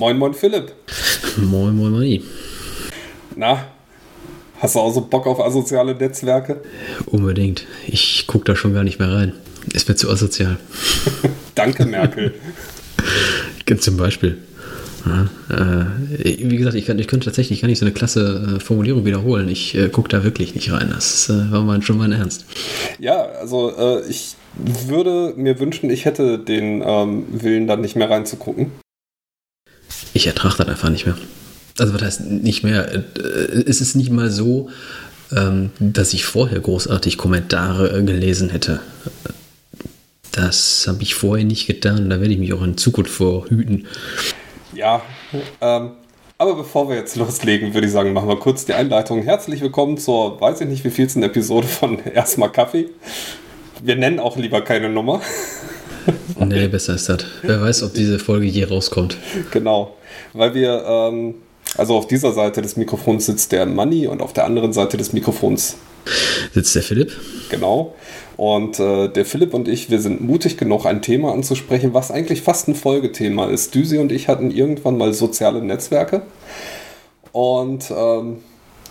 Moin, moin, Philipp. Moin, moin, moin. Na, hast du auch so Bock auf asoziale Netzwerke? Unbedingt. Ich gucke da schon gar nicht mehr rein. Es wird zu asozial. Danke, Merkel. Zum Beispiel. Ja, äh, wie gesagt, ich, kann, ich könnte tatsächlich gar nicht so eine klasse äh, Formulierung wiederholen. Ich äh, gucke da wirklich nicht rein. Das äh, war mal schon mein Ernst. Ja, also äh, ich würde mir wünschen, ich hätte den ähm, Willen, dann nicht mehr reinzugucken. Ich ertrage das einfach nicht mehr. Also was heißt nicht mehr? Äh, es ist nicht mal so, ähm, dass ich vorher großartig Kommentare gelesen hätte. Das habe ich vorher nicht getan. Da werde ich mich auch in Zukunft vorhüten. Ja, ähm, aber bevor wir jetzt loslegen, würde ich sagen, machen wir kurz die Einleitung. Herzlich willkommen zur, weiß ich nicht, wie vielsten Episode von Erstmal Kaffee. Wir nennen auch lieber keine Nummer. nee, besser ist das. Wer weiß, ob diese Folge je rauskommt. Genau, weil wir, ähm, also auf dieser Seite des Mikrofons sitzt der Manni und auf der anderen Seite des Mikrofons sitzt der Philipp. Genau. Und äh, der Philipp und ich, wir sind mutig genug, ein Thema anzusprechen, was eigentlich fast ein Folgethema ist. Düsi und ich hatten irgendwann mal soziale Netzwerke. Und ähm,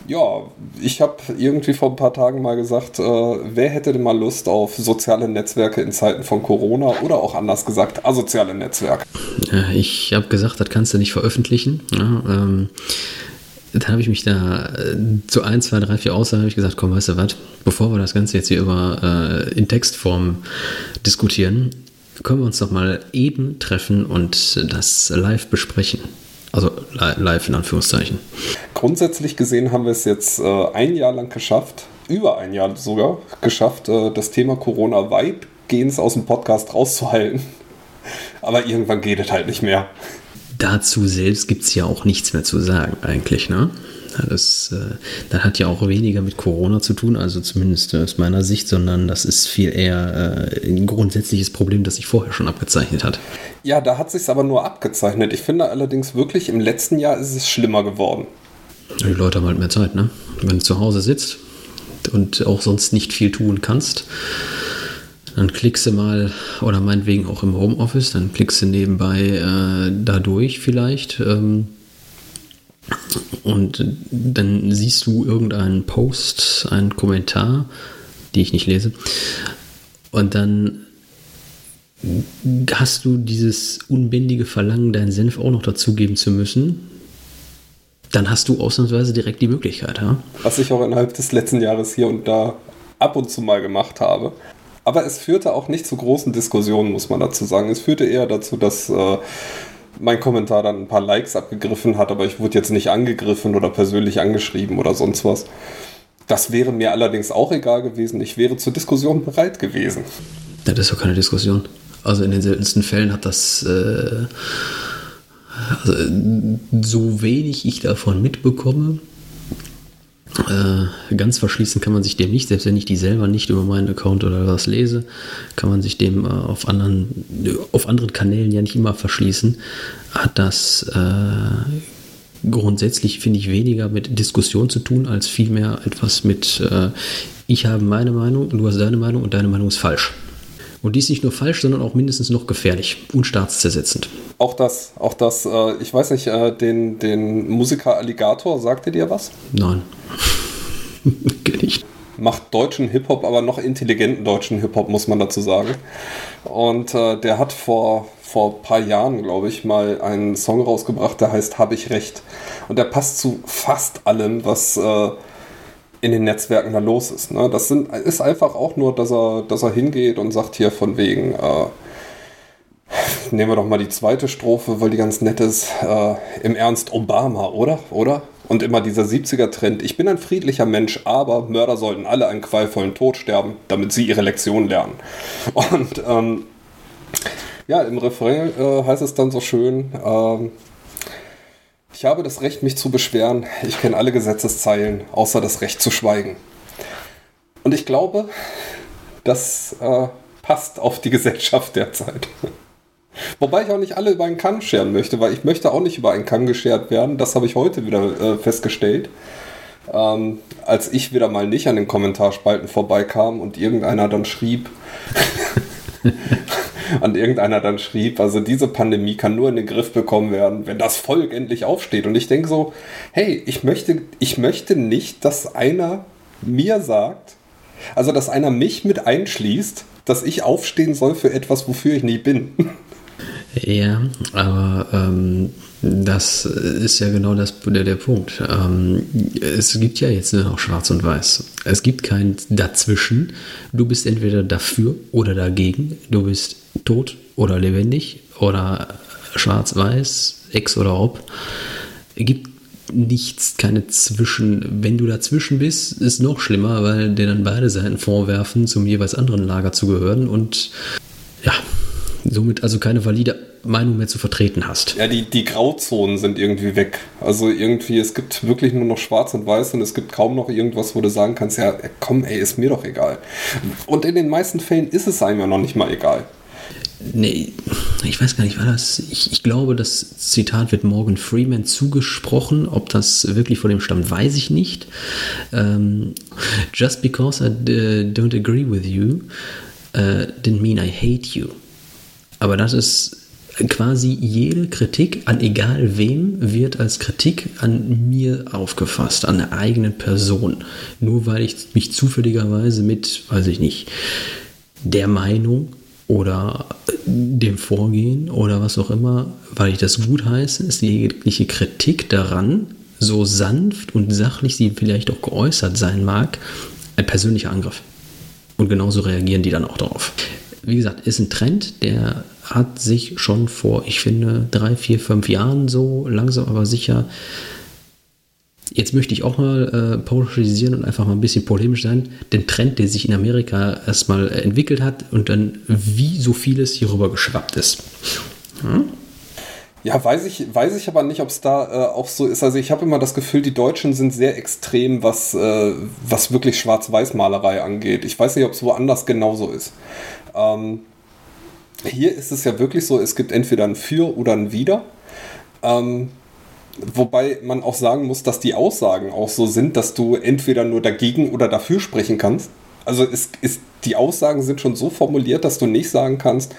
ja, ich habe irgendwie vor ein paar Tagen mal gesagt, äh, wer hätte denn mal Lust auf soziale Netzwerke in Zeiten von Corona oder auch anders gesagt, asoziale Netzwerke? Ich habe gesagt, das kannst du nicht veröffentlichen. Ja, ähm, dann habe ich mich da äh, zu ein, zwei, drei, vier Aussagen ich gesagt, komm, weißt du was, bevor wir das Ganze jetzt hier über äh, in Textform diskutieren, können wir uns doch mal eben treffen und das live besprechen. Also live in Anführungszeichen. Grundsätzlich gesehen haben wir es jetzt äh, ein Jahr lang geschafft, über ein Jahr sogar geschafft, äh, das Thema Corona weitgehend aus dem Podcast rauszuhalten. Aber irgendwann geht es halt nicht mehr dazu selbst gibt es ja auch nichts mehr zu sagen, eigentlich. Ne? Das, äh, das hat ja auch weniger mit Corona zu tun, also zumindest aus meiner Sicht, sondern das ist viel eher äh, ein grundsätzliches Problem, das sich vorher schon abgezeichnet hat. Ja, da hat sich aber nur abgezeichnet. Ich finde allerdings wirklich, im letzten Jahr ist es schlimmer geworden. Die Leute haben halt mehr Zeit, ne? Wenn du zu Hause sitzt und auch sonst nicht viel tun kannst, dann klickst du mal, oder meinetwegen auch im Homeoffice, dann klickst du nebenbei äh, da durch vielleicht. Ähm, und dann siehst du irgendeinen Post, einen Kommentar, die ich nicht lese. Und dann hast du dieses unbändige Verlangen, deinen Senf auch noch dazugeben zu müssen. Dann hast du ausnahmsweise direkt die Möglichkeit. Ja? Was ich auch innerhalb des letzten Jahres hier und da ab und zu mal gemacht habe. Aber es führte auch nicht zu großen Diskussionen, muss man dazu sagen. Es führte eher dazu, dass äh, mein Kommentar dann ein paar Likes abgegriffen hat, aber ich wurde jetzt nicht angegriffen oder persönlich angeschrieben oder sonst was. Das wäre mir allerdings auch egal gewesen. Ich wäre zur Diskussion bereit gewesen. Das ist doch keine Diskussion. Also in den seltensten Fällen hat das äh, also, so wenig ich davon mitbekomme, äh, ganz verschließen kann man sich dem nicht, selbst wenn ich die selber nicht über meinen Account oder was lese, kann man sich dem äh, auf, anderen, auf anderen Kanälen ja nicht immer verschließen. Hat das äh, grundsätzlich, finde ich, weniger mit Diskussion zu tun, als vielmehr etwas mit, äh, ich habe meine Meinung, du hast deine Meinung und deine Meinung ist falsch. Und dies nicht nur falsch, sondern auch mindestens noch gefährlich und staatszersetzend. Auch das, auch das, äh, ich weiß nicht, äh, den, den Musiker Alligator, sagte dir was? Nein. Kenn ich. Macht deutschen Hip-Hop, aber noch intelligenten deutschen Hip-Hop, muss man dazu sagen. Und äh, der hat vor, vor ein paar Jahren, glaube ich, mal einen Song rausgebracht, der heißt Hab ich recht. Und der passt zu fast allem, was äh, in den Netzwerken da los ist. Ne? Das sind, ist einfach auch nur, dass er, dass er hingeht und sagt hier von wegen, äh, nehmen wir doch mal die zweite Strophe, weil die ganz nett ist, äh, im Ernst Obama, oder? Oder? Und immer dieser 70er-Trend, ich bin ein friedlicher Mensch, aber Mörder sollten alle einen qualvollen Tod sterben, damit sie ihre Lektion lernen. Und ähm, ja, im Refrain äh, heißt es dann so schön, ähm, ich habe das Recht, mich zu beschweren. Ich kenne alle Gesetzeszeilen, außer das Recht zu schweigen. Und ich glaube, das äh, passt auf die Gesellschaft derzeit. Wobei ich auch nicht alle über einen Kamm scheren möchte, weil ich möchte auch nicht über einen Kamm geschert werden. Das habe ich heute wieder äh, festgestellt. Ähm, als ich wieder mal nicht an den Kommentarspalten vorbeikam und irgendeiner dann schrieb, Und irgendeiner dann schrieb, also diese Pandemie kann nur in den Griff bekommen werden, wenn das Volk endlich aufsteht. Und ich denke so, hey, ich möchte, ich möchte nicht, dass einer mir sagt, also dass einer mich mit einschließt, dass ich aufstehen soll für etwas, wofür ich nicht bin. Ja, aber ähm, das ist ja genau das, der, der Punkt. Ähm, es gibt ja jetzt nur noch Schwarz und Weiß. Es gibt kein Dazwischen. Du bist entweder dafür oder dagegen. Du bist tot oder lebendig oder schwarz-weiß, ex oder ob. Es gibt nichts, keine Zwischen. Wenn du dazwischen bist, ist noch schlimmer, weil dir dann beide Seiten vorwerfen, zum jeweils anderen Lager zu gehören und ja, somit also keine valide Meinung mehr zu vertreten hast. Ja, die, die Grauzonen sind irgendwie weg. Also irgendwie, es gibt wirklich nur noch schwarz und weiß und es gibt kaum noch irgendwas, wo du sagen kannst, ja, komm, ey, ist mir doch egal. Und in den meisten Fällen ist es einem ja noch nicht mal egal. Nee, ich weiß gar nicht, war das. Ich, ich, glaube, das Zitat wird Morgan Freeman zugesprochen. Ob das wirklich von dem stammt, weiß ich nicht. Um, Just because I don't agree with you uh, didn't mean I hate you. Aber das ist quasi jede Kritik an egal wem wird als Kritik an mir aufgefasst, an der eigenen Person. Nur weil ich mich zufälligerweise mit, weiß ich nicht, der Meinung oder dem Vorgehen oder was auch immer, weil ich das gut heiße, ist jegliche Kritik daran, so sanft und sachlich sie vielleicht auch geäußert sein mag, ein persönlicher Angriff. Und genauso reagieren die dann auch darauf. Wie gesagt, ist ein Trend, der hat sich schon vor, ich finde, drei, vier, fünf Jahren so langsam aber sicher. Jetzt möchte ich auch mal äh, pauschalisieren und einfach mal ein bisschen polemisch sein. Den Trend, der sich in Amerika erstmal entwickelt hat und dann wie so vieles hierüber geschwappt ist. Hm? Ja, weiß ich, weiß ich aber nicht, ob es da äh, auch so ist. Also ich habe immer das Gefühl, die Deutschen sind sehr extrem, was, äh, was wirklich Schwarz-Weiß-Malerei angeht. Ich weiß nicht, ob es woanders genauso ist. Ähm, hier ist es ja wirklich so, es gibt entweder ein Für oder ein Wider. Ähm, wobei man auch sagen muss, dass die Aussagen auch so sind, dass du entweder nur dagegen oder dafür sprechen kannst. Also es ist, die Aussagen sind schon so formuliert, dass du nicht sagen kannst,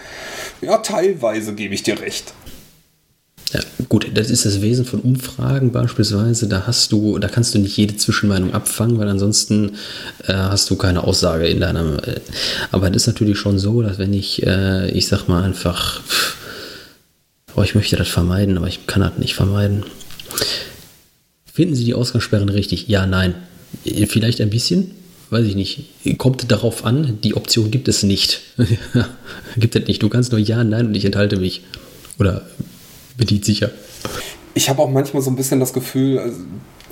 ja, teilweise gebe ich dir recht. Ja, gut, das ist das Wesen von Umfragen beispielsweise. Da hast du, da kannst du nicht jede Zwischenmeinung abfangen, weil ansonsten äh, hast du keine Aussage in deinem. Äh, aber es ist natürlich schon so, dass wenn ich, äh, ich sag mal einfach, oh, ich möchte das vermeiden, aber ich kann das nicht vermeiden. Finden Sie die Ausgangssperren richtig? Ja, nein. Vielleicht ein bisschen, weiß ich nicht. Kommt darauf an, die Option gibt es nicht. gibt es nicht. Du kannst nur Ja, Nein und ich enthalte mich. Oder bedient sicher. Ich habe auch manchmal so ein bisschen das Gefühl, also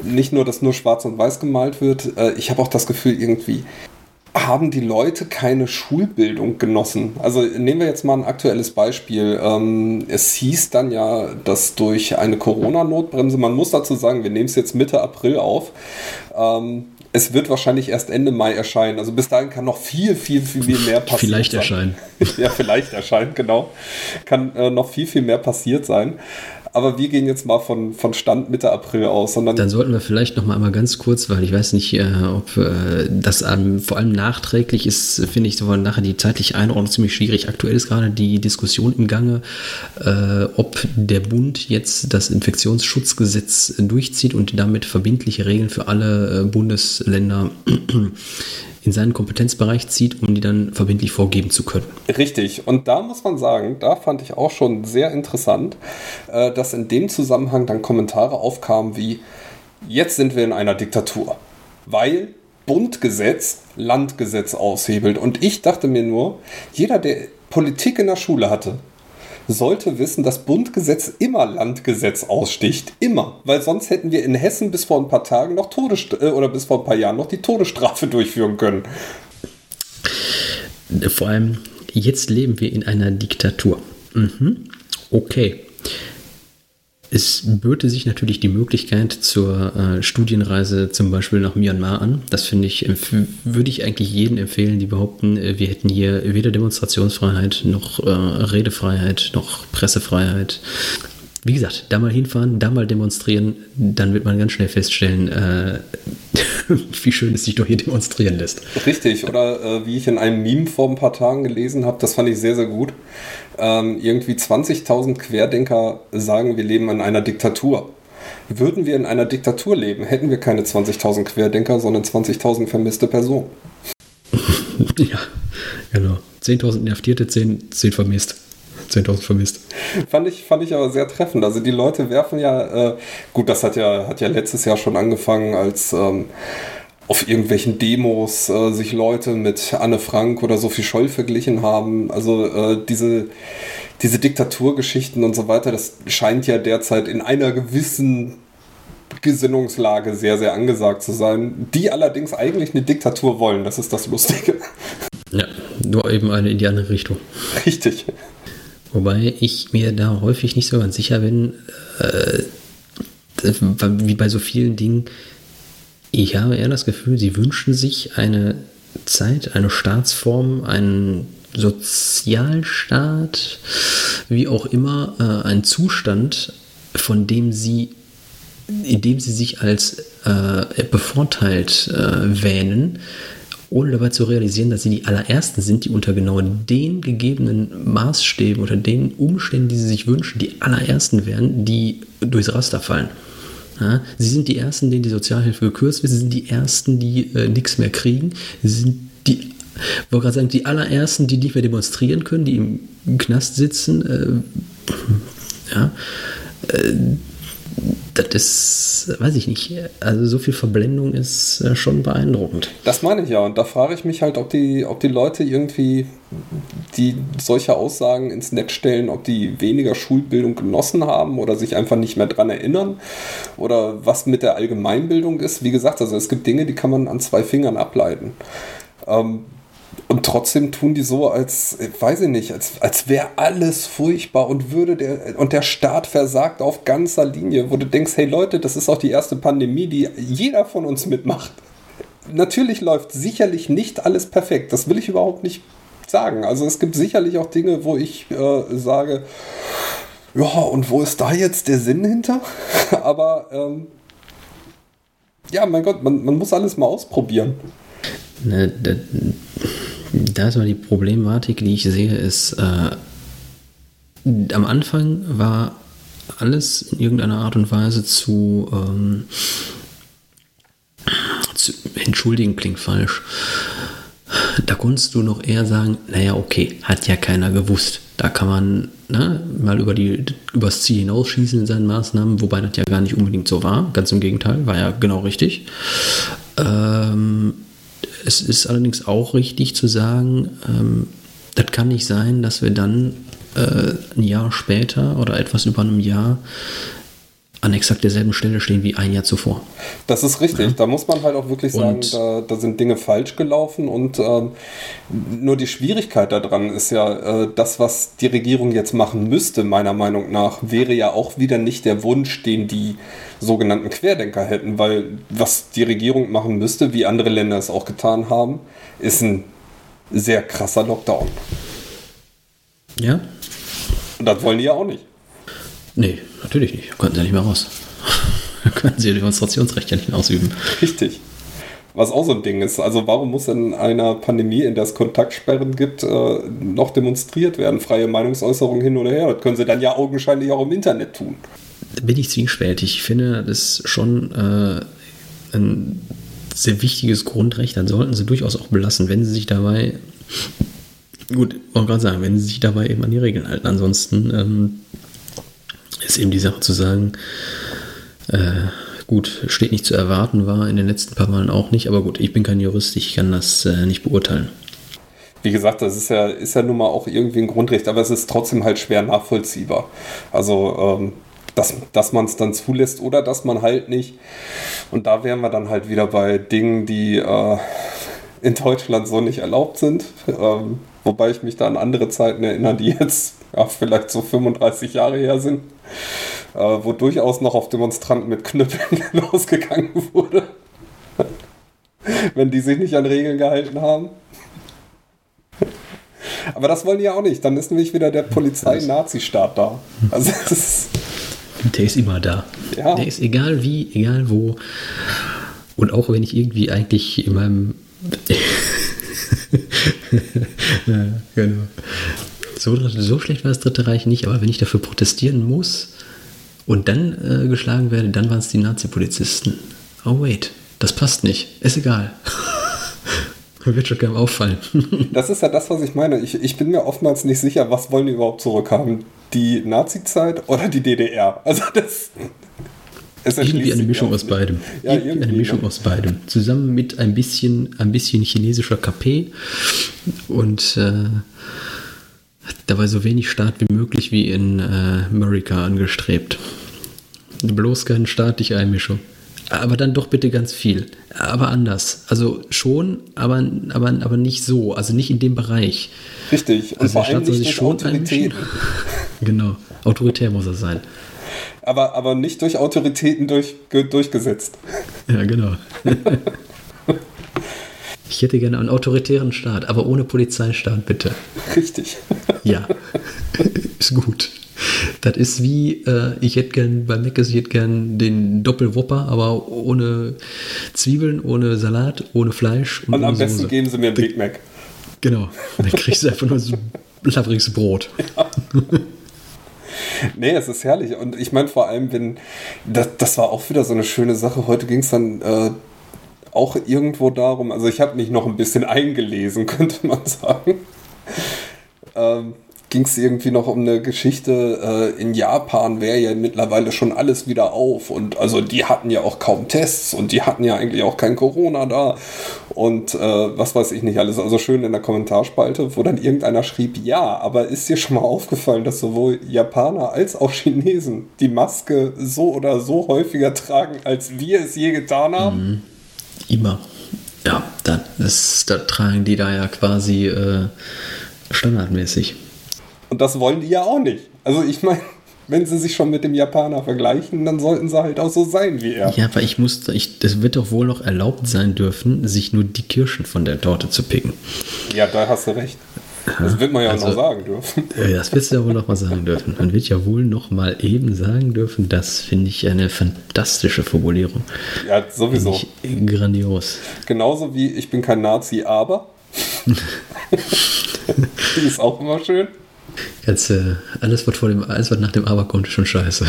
nicht nur, dass nur schwarz und weiß gemalt wird, äh, ich habe auch das Gefühl, irgendwie haben die Leute keine Schulbildung genossen. Also nehmen wir jetzt mal ein aktuelles Beispiel. Ähm, es hieß dann ja, dass durch eine Corona-Notbremse, man muss dazu sagen, wir nehmen es jetzt Mitte April auf, ähm, es wird wahrscheinlich erst Ende Mai erscheinen. Also bis dahin kann noch viel, viel, viel, viel mehr passieren. Vielleicht sein. erscheinen. ja, vielleicht erscheinen, genau. Kann äh, noch viel, viel mehr passiert sein. Aber wir gehen jetzt mal von, von Stand Mitte April aus. Sondern Dann sollten wir vielleicht noch mal einmal ganz kurz, weil ich weiß nicht, äh, ob äh, das ähm, vor allem nachträglich ist, finde ich so nachher die zeitliche Einordnung ziemlich schwierig. Aktuell ist gerade die Diskussion im Gange, äh, ob der Bund jetzt das Infektionsschutzgesetz durchzieht und damit verbindliche Regeln für alle äh, Bundesländer in seinen Kompetenzbereich zieht, um die dann verbindlich vorgeben zu können. Richtig. Und da muss man sagen, da fand ich auch schon sehr interessant, äh, dass in dem Zusammenhang dann Kommentare aufkamen wie, jetzt sind wir in einer Diktatur, weil Bundgesetz Landgesetz aushebelt. Und ich dachte mir nur, jeder, der Politik in der Schule hatte, sollte wissen, dass Bundgesetz immer Landgesetz aussticht. Immer. Weil sonst hätten wir in Hessen bis vor ein paar Tagen noch Todesstrafe äh, oder bis vor ein paar Jahren noch die Todesstrafe durchführen können. Vor allem, jetzt leben wir in einer Diktatur. Mhm. Okay es böte sich natürlich die Möglichkeit zur äh, Studienreise zum Beispiel nach Myanmar an. Das finde ich, würde ich eigentlich jedem empfehlen, die behaupten, äh, wir hätten hier weder Demonstrationsfreiheit noch äh, Redefreiheit noch Pressefreiheit. Wie gesagt, da mal hinfahren, da mal demonstrieren, dann wird man ganz schnell feststellen, äh, wie schön es sich doch hier demonstrieren lässt. Richtig, oder äh, wie ich in einem Meme vor ein paar Tagen gelesen habe, das fand ich sehr, sehr gut. Ähm, irgendwie 20.000 Querdenker sagen, wir leben in einer Diktatur. Würden wir in einer Diktatur leben, hätten wir keine 20.000 Querdenker, sondern 20.000 vermisste Personen. ja, genau. 10.000 Inhaftierte, 10, 10 vermisst. 10.000 vermisst. Fand ich, fand ich aber sehr treffend. Also die Leute werfen ja, äh, gut, das hat ja, hat ja letztes Jahr schon angefangen, als ähm, auf irgendwelchen Demos äh, sich Leute mit Anne Frank oder Sophie Scholl verglichen haben. Also äh, diese, diese Diktaturgeschichten und so weiter, das scheint ja derzeit in einer gewissen Gesinnungslage sehr, sehr angesagt zu sein, die allerdings eigentlich eine Diktatur wollen. Das ist das Lustige. Ja, nur eben eine in die andere Richtung. Richtig. Wobei ich mir da häufig nicht so ganz sicher bin, äh, wie bei so vielen Dingen. Ich habe eher das Gefühl, sie wünschen sich eine Zeit, eine Staatsform, einen Sozialstaat, wie auch immer, äh, einen Zustand, von dem sie, in dem sie sich als äh, bevorteilt äh, wähnen, ohne dabei zu realisieren, dass sie die allerersten sind, die unter genau den gegebenen Maßstäben oder den Umständen, die sie sich wünschen, die allerersten wären, die durchs Raster fallen. Ja, sie sind die Ersten, denen die Sozialhilfe gekürzt wird. Sie sind die Ersten, die äh, nichts mehr kriegen. Sie sind die, wollte gerade sagen, die allerersten, die nicht mehr demonstrieren können, die im Knast sitzen. Äh, ja, äh, das ist, weiß ich nicht. Also so viel Verblendung ist äh, schon beeindruckend. Das meine ich ja. Und da frage ich mich halt, ob die, ob die Leute irgendwie, die solche Aussagen ins Netz stellen, ob die weniger Schulbildung genossen haben oder sich einfach nicht mehr dran erinnern oder was mit der Allgemeinbildung ist. Wie gesagt, also es gibt Dinge, die kann man an zwei Fingern ableiten. Ähm, und trotzdem tun die so, als, weiß ich nicht, als, als wäre alles furchtbar und würde der, und der Staat versagt auf ganzer Linie, wo du denkst, hey Leute, das ist auch die erste Pandemie, die jeder von uns mitmacht. Natürlich läuft sicherlich nicht alles perfekt, das will ich überhaupt nicht sagen. Also es gibt sicherlich auch Dinge, wo ich äh, sage, ja, und wo ist da jetzt der Sinn hinter? Aber ähm, ja, mein Gott, man, man muss alles mal ausprobieren. Ne, da ist mal die Problematik, die ich sehe, ist, äh, am Anfang war alles in irgendeiner Art und Weise zu, ähm, zu entschuldigen, klingt falsch. Da konntest du noch eher sagen, naja, okay, hat ja keiner gewusst. Da kann man ne, mal über die, übers Ziel hinausschießen in seinen Maßnahmen, wobei das ja gar nicht unbedingt so war. Ganz im Gegenteil, war ja genau richtig. Ähm, es ist allerdings auch richtig zu sagen, ähm, das kann nicht sein, dass wir dann äh, ein Jahr später oder etwas über einem Jahr an exakt derselben Stelle stehen wie ein Jahr zuvor. Das ist richtig. Ja. Da muss man halt auch wirklich sagen, da, da, sind Dinge falsch gelaufen und ähm, nur die Schwierigkeit daran ist ja, äh, das, was die Regierung jetzt machen müsste, meiner Meinung nach, wäre ja auch wieder nicht der Wunsch, den die sogenannten Querdenker hätten, weil was die Regierung machen müsste, wie andere Länder es auch getan haben, ist ein sehr krasser Lockdown. Ja. Und das wollen die ja auch nicht. Nee, natürlich nicht. Da könnten sie ja nicht mehr raus. Da können sie ihr Demonstrationsrecht ja nicht mehr ausüben. Richtig. Was auch so ein Ding ist. Also warum muss in einer Pandemie, in der es Kontaktsperren gibt, äh, noch demonstriert werden? Freie Meinungsäußerung hin oder her. Das können sie dann ja augenscheinlich auch im Internet tun. Da bin ich zwiespältig. Ich finde, das ist schon äh, ein sehr wichtiges Grundrecht. Dann sollten sie durchaus auch belassen, wenn sie sich dabei, gut, wollte gerade sagen, wenn sie sich dabei eben an die Regeln halten. Ansonsten ähm, ist eben die Sache zu sagen, äh, gut, steht nicht zu erwarten, war in den letzten paar Malen auch nicht, aber gut, ich bin kein Jurist, ich kann das äh, nicht beurteilen. Wie gesagt, das ist ja, ist ja nun mal auch irgendwie ein Grundrecht, aber es ist trotzdem halt schwer nachvollziehbar. Also, ähm, dass, dass man es dann zulässt oder dass man halt nicht. Und da wären wir dann halt wieder bei Dingen, die äh, in Deutschland so nicht erlaubt sind. Ähm, wobei ich mich da an andere Zeiten erinnere, die jetzt ja, vielleicht so 35 Jahre her sind äh, wo durchaus noch auf Demonstranten mit Knüppeln losgegangen wurde. Wenn die sich nicht an Regeln gehalten haben. Aber das wollen die ja auch nicht. Dann ist nämlich wieder der Polizei-Nazi-Staat da. Also das ist Der ist immer da. Ja. Der ist egal wie, egal wo. Und auch wenn ich irgendwie eigentlich in meinem. ja, genau. So, so schlecht war das Dritte Reich nicht, aber wenn ich dafür protestieren muss und dann äh, geschlagen werde, dann waren es die Nazi-Polizisten. Oh, wait, das passt nicht. Ist egal. Wird schon keinem auffallen. Das ist ja das, was ich meine. Ich, ich bin mir oftmals nicht sicher, was wollen die überhaupt zurückhaben? Die Nazi-Zeit oder die DDR? Also das. Es irgendwie eine Mischung aus beidem. Ja, irgendwie, irgendwie eine Mischung ne? aus beidem. Zusammen mit ein bisschen, ein bisschen chinesischer KP und äh, dabei so wenig Staat wie möglich wie in äh, Amerika angestrebt. Bloß keine staatliche Einmischung. Aber dann doch bitte ganz viel. Aber anders. Also schon, aber, aber, aber nicht so. Also nicht in dem Bereich. Richtig. Und also vor allem nicht durch schon Autoritäten. genau. Autoritär muss er sein. Aber, aber nicht durch Autoritäten durch, durchgesetzt. Ja, genau. Ich hätte gerne einen autoritären Staat, aber ohne Polizeistaat, bitte. Richtig. Ja, ist gut. Das ist wie, äh, ich hätte gern bei Meckes, ich hätte gern den Doppelwopper, aber ohne Zwiebeln, ohne Salat, ohne Fleisch. Und, und am besten Soße. geben sie mir einen Big Mac. Genau, dann kriegst du einfach nur so labriges Brot. Ja. nee, es ist herrlich. Und ich meine vor allem, wenn, das, das war auch wieder so eine schöne Sache. Heute ging es dann äh, auch irgendwo darum, also ich habe mich noch ein bisschen eingelesen, könnte man sagen. Ähm, ging es irgendwie noch um eine Geschichte, äh, in Japan wäre ja mittlerweile schon alles wieder auf und also die hatten ja auch kaum Tests und die hatten ja eigentlich auch kein Corona da und äh, was weiß ich nicht alles, also schön in der Kommentarspalte, wo dann irgendeiner schrieb, ja, aber ist dir schon mal aufgefallen, dass sowohl Japaner als auch Chinesen die Maske so oder so häufiger tragen, als wir es je getan haben? Mhm. Immer. Ja, das, das tragen die da ja quasi äh, standardmäßig. Und das wollen die ja auch nicht. Also ich meine, wenn sie sich schon mit dem Japaner vergleichen, dann sollten sie halt auch so sein wie er. Ja, aber ich muss, ich, das wird doch wohl noch erlaubt sein dürfen, sich nur die Kirschen von der Torte zu picken. Ja, da hast du recht. Das wird man ja also, noch sagen dürfen. Das wirst du ja wohl noch mal sagen dürfen. Man wird ja wohl noch mal eben sagen dürfen. Das finde ich eine fantastische Formulierung. Ja, sowieso. grandios. Genauso wie ich bin kein Nazi, aber. Die ist auch immer schön. Jetzt, äh, alles, was vor dem, alles, was nach dem Aber kommt, ist schon scheiße.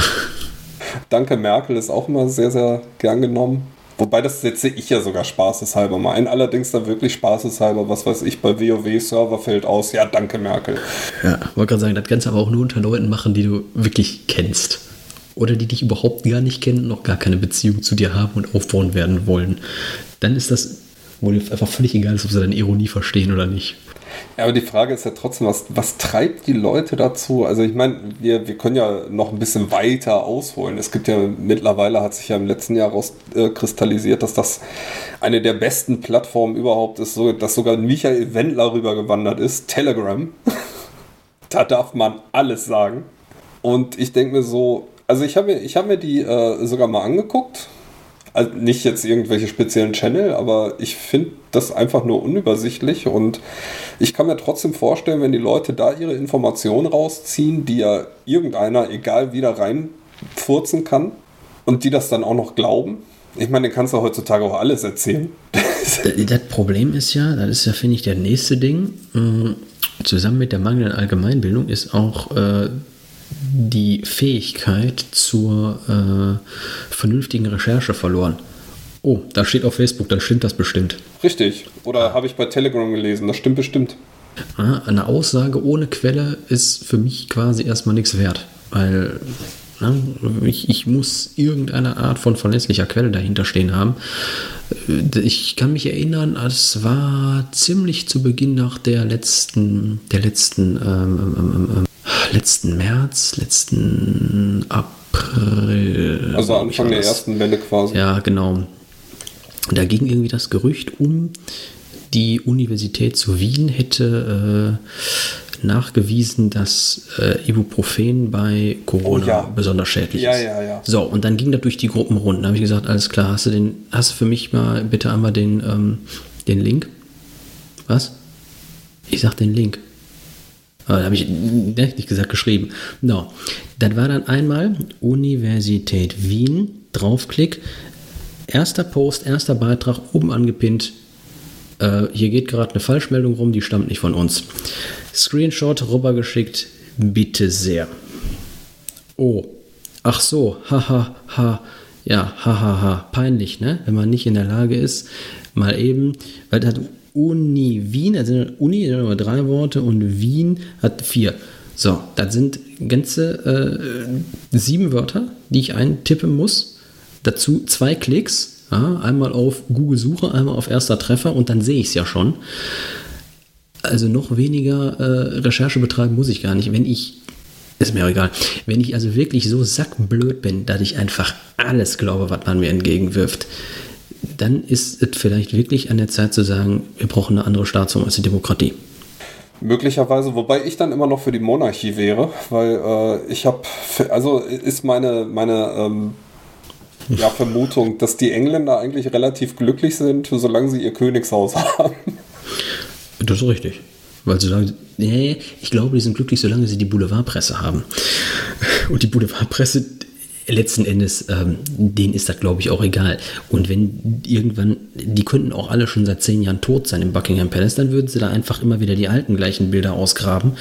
Danke, Merkel ist auch immer sehr, sehr gern genommen. Wobei das setze ich ja sogar spaßeshalber mal ein. Allerdings dann wirklich spaßeshalber, was weiß ich, bei WoW-Server fällt aus. Ja, danke, Merkel. Ja, wollte gerade sagen, das kannst du aber auch nur unter Leuten machen, die du wirklich kennst. Oder die dich überhaupt gar nicht kennen und noch gar keine Beziehung zu dir haben und aufbauen werden wollen. Dann ist das wohl einfach völlig egal, ob sie deine Ironie verstehen oder nicht. Ja, aber die Frage ist ja trotzdem, was, was treibt die Leute dazu? Also ich meine, wir, wir können ja noch ein bisschen weiter ausholen. Es gibt ja mittlerweile, hat sich ja im letzten Jahr rauskristallisiert, dass das eine der besten Plattformen überhaupt ist, so, dass sogar Michael Wendler rübergewandert ist, Telegram. da darf man alles sagen. Und ich denke mir so, also ich habe mir, hab mir die äh, sogar mal angeguckt also nicht jetzt irgendwelche speziellen Channel, aber ich finde das einfach nur unübersichtlich und ich kann mir trotzdem vorstellen, wenn die Leute da ihre Informationen rausziehen, die ja irgendeiner, egal wie da reinfurzen kann und die das dann auch noch glauben. Ich meine, den kannst du heutzutage auch alles erzählen. das Problem ist ja, das ist ja, finde ich, der nächste Ding. Mm, zusammen mit der mangelnden Allgemeinbildung ist auch äh, die Fähigkeit zur äh, vernünftigen Recherche verloren. Oh, da steht auf Facebook, dann stimmt das bestimmt. Richtig. Oder habe ich bei Telegram gelesen, das stimmt bestimmt. eine Aussage ohne Quelle ist für mich quasi erstmal nichts wert, weil ne, ich, ich, muss irgendeine Art von verlässlicher Quelle dahinter stehen haben. Äh, ich kann mich erinnern, es war ziemlich zu Beginn nach der letzten, der letzten ähm, ähm, ähm, letzten März, letzten April. Also Anfang der ersten Welle quasi. Ja, genau. Da ging irgendwie das Gerücht um, die Universität zu Wien hätte äh, nachgewiesen, dass äh, Ibuprofen bei Corona oh, ja. besonders schädlich ja, ist. Ja, ja. So, und dann ging das durch die Gruppenrunden. Da habe ich gesagt, alles klar, hast du, den, hast du für mich mal bitte einmal den, ähm, den Link? Was? Ich sag den Link. Da habe ich ne, nicht gesagt, geschrieben. No. Das war dann einmal Universität Wien, Draufklick, erster Post, erster Beitrag, oben angepinnt. Äh, hier geht gerade eine Falschmeldung rum, die stammt nicht von uns. Screenshot rübergeschickt, bitte sehr. Oh, ach so, haha, ha, ha. Ja, hahaha, ha, ha. peinlich, ne? Wenn man nicht in der Lage ist, mal eben, weil das Uni Wien, also Uni sind nur drei Worte und Wien hat vier. So, das sind ganze äh, sieben Wörter, die ich eintippen muss. Dazu zwei Klicks, ja, einmal auf Google Suche, einmal auf erster Treffer und dann sehe ich es ja schon. Also noch weniger äh, Recherche betreiben muss ich gar nicht. Wenn ich ist mir auch egal. Wenn ich also wirklich so sackblöd bin, dass ich einfach alles glaube, was man mir entgegenwirft, dann ist es vielleicht wirklich an der Zeit zu sagen, wir brauchen eine andere Staatsform als die Demokratie. Möglicherweise, wobei ich dann immer noch für die Monarchie wäre, weil äh, ich habe, also ist meine, meine ähm, ja, Vermutung, dass die Engländer eigentlich relativ glücklich sind, solange sie ihr Königshaus haben. Das ist richtig. Weil solange, nee, ich glaube, die sind glücklich, solange sie die Boulevardpresse haben. Und die Boulevardpresse, letzten Endes, ähm, denen ist das, glaube ich, auch egal. Und wenn irgendwann, die könnten auch alle schon seit zehn Jahren tot sein im Buckingham Palace, dann würden sie da einfach immer wieder die alten gleichen Bilder ausgraben.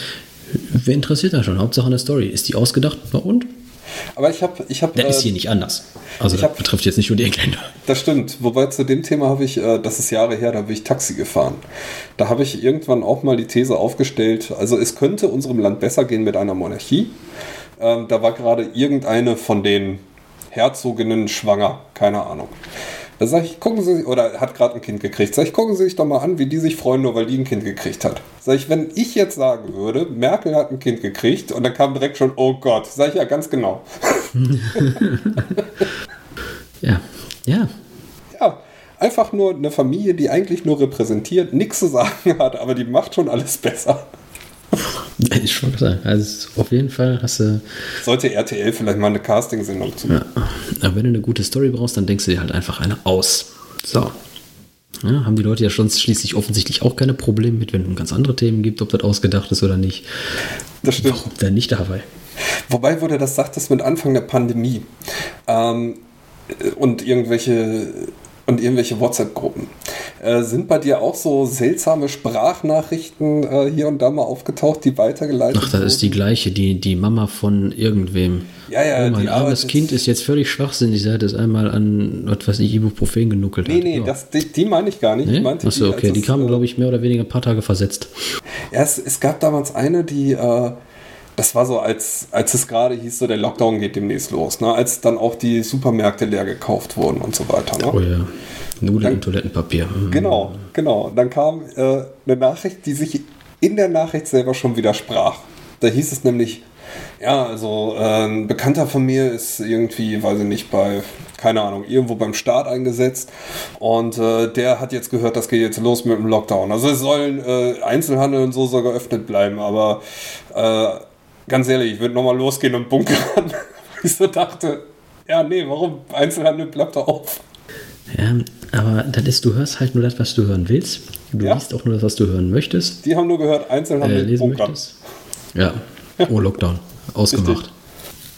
Wer interessiert da schon? Hauptsache eine Story. Ist die ausgedacht? Na und? Aber ich habe. Ich hab, das äh, ist hier nicht anders. Also das hab, betrifft jetzt nicht nur die Engländer. Das stimmt. Wobei zu dem Thema habe ich, äh, das ist Jahre her, da bin ich Taxi gefahren. Da habe ich irgendwann auch mal die These aufgestellt, also es könnte unserem Land besser gehen mit einer Monarchie. Ähm, da war gerade irgendeine von den Herzoginnen schwanger, keine Ahnung. Da sage ich, gucken Sie, oder hat gerade ein Kind gekriegt. Sag ich, gucken Sie sich doch mal an, wie die sich freuen, nur weil die ein Kind gekriegt hat. Sag ich, wenn ich jetzt sagen würde, Merkel hat ein Kind gekriegt und dann kam direkt schon, oh Gott, sag ich ja ganz genau. ja, ja. Ja, einfach nur eine Familie, die eigentlich nur repräsentiert, nichts zu sagen hat, aber die macht schon alles besser. Ich schon gesagt. Also auf jeden Fall hast du. Sollte RTL vielleicht mal eine Casting-Sendung zu machen. Ja. Aber wenn du eine gute Story brauchst, dann denkst du dir halt einfach eine aus. So. Ja, haben die Leute ja schon schließlich offensichtlich auch keine Probleme mit, wenn es ganz andere Themen gibt, ob das ausgedacht ist oder nicht. Das stimmt. Warum denn nicht dabei? Wobei, wo du das sagtest mit Anfang der Pandemie ähm, und irgendwelche und irgendwelche WhatsApp-Gruppen. Äh, sind bei dir auch so seltsame Sprachnachrichten äh, hier und da mal aufgetaucht, die weitergeleitet Ach, das ist die gleiche, die, die Mama von irgendwem. Ja, ja, oh, mein armes Kind ist jetzt völlig schwachsinnig, seit es einmal an, was weiß ich, Ibuprofen genuckelt nee, hat. Nee, nee, ja. die, die meine ich gar nicht. Nee? Ich Achso, okay, die, die kamen, äh, glaube ich, mehr oder weniger ein paar Tage versetzt. Ja, es, es gab damals eine, die äh, das war so, als, als es gerade hieß, so der Lockdown geht demnächst los, ne? als dann auch die Supermärkte leer gekauft wurden und so weiter. Ne? Oh ja. Nudeln und Toilettenpapier. Mhm. Genau, genau. Dann kam äh, eine Nachricht, die sich in der Nachricht selber schon widersprach. Da hieß es nämlich, ja, also äh, ein Bekannter von mir ist irgendwie, weiß ich nicht, bei, keine Ahnung, irgendwo beim Staat eingesetzt und äh, der hat jetzt gehört, das geht jetzt los mit dem Lockdown. Also es sollen äh, Einzelhandel und so soll geöffnet bleiben, aber äh, ganz ehrlich, ich würde nochmal losgehen und bunkern. ich so dachte, ja, nee, warum? Einzelhandel bleibt doch auf. Ja, aber das ist, du hörst halt nur das, was du hören willst. Du ja. liest auch nur das, was du hören möchtest. Die haben nur gehört, Einzelhandel äh, lesen bunkern. möchtest. Ja, oh, Lockdown. Ausgemacht.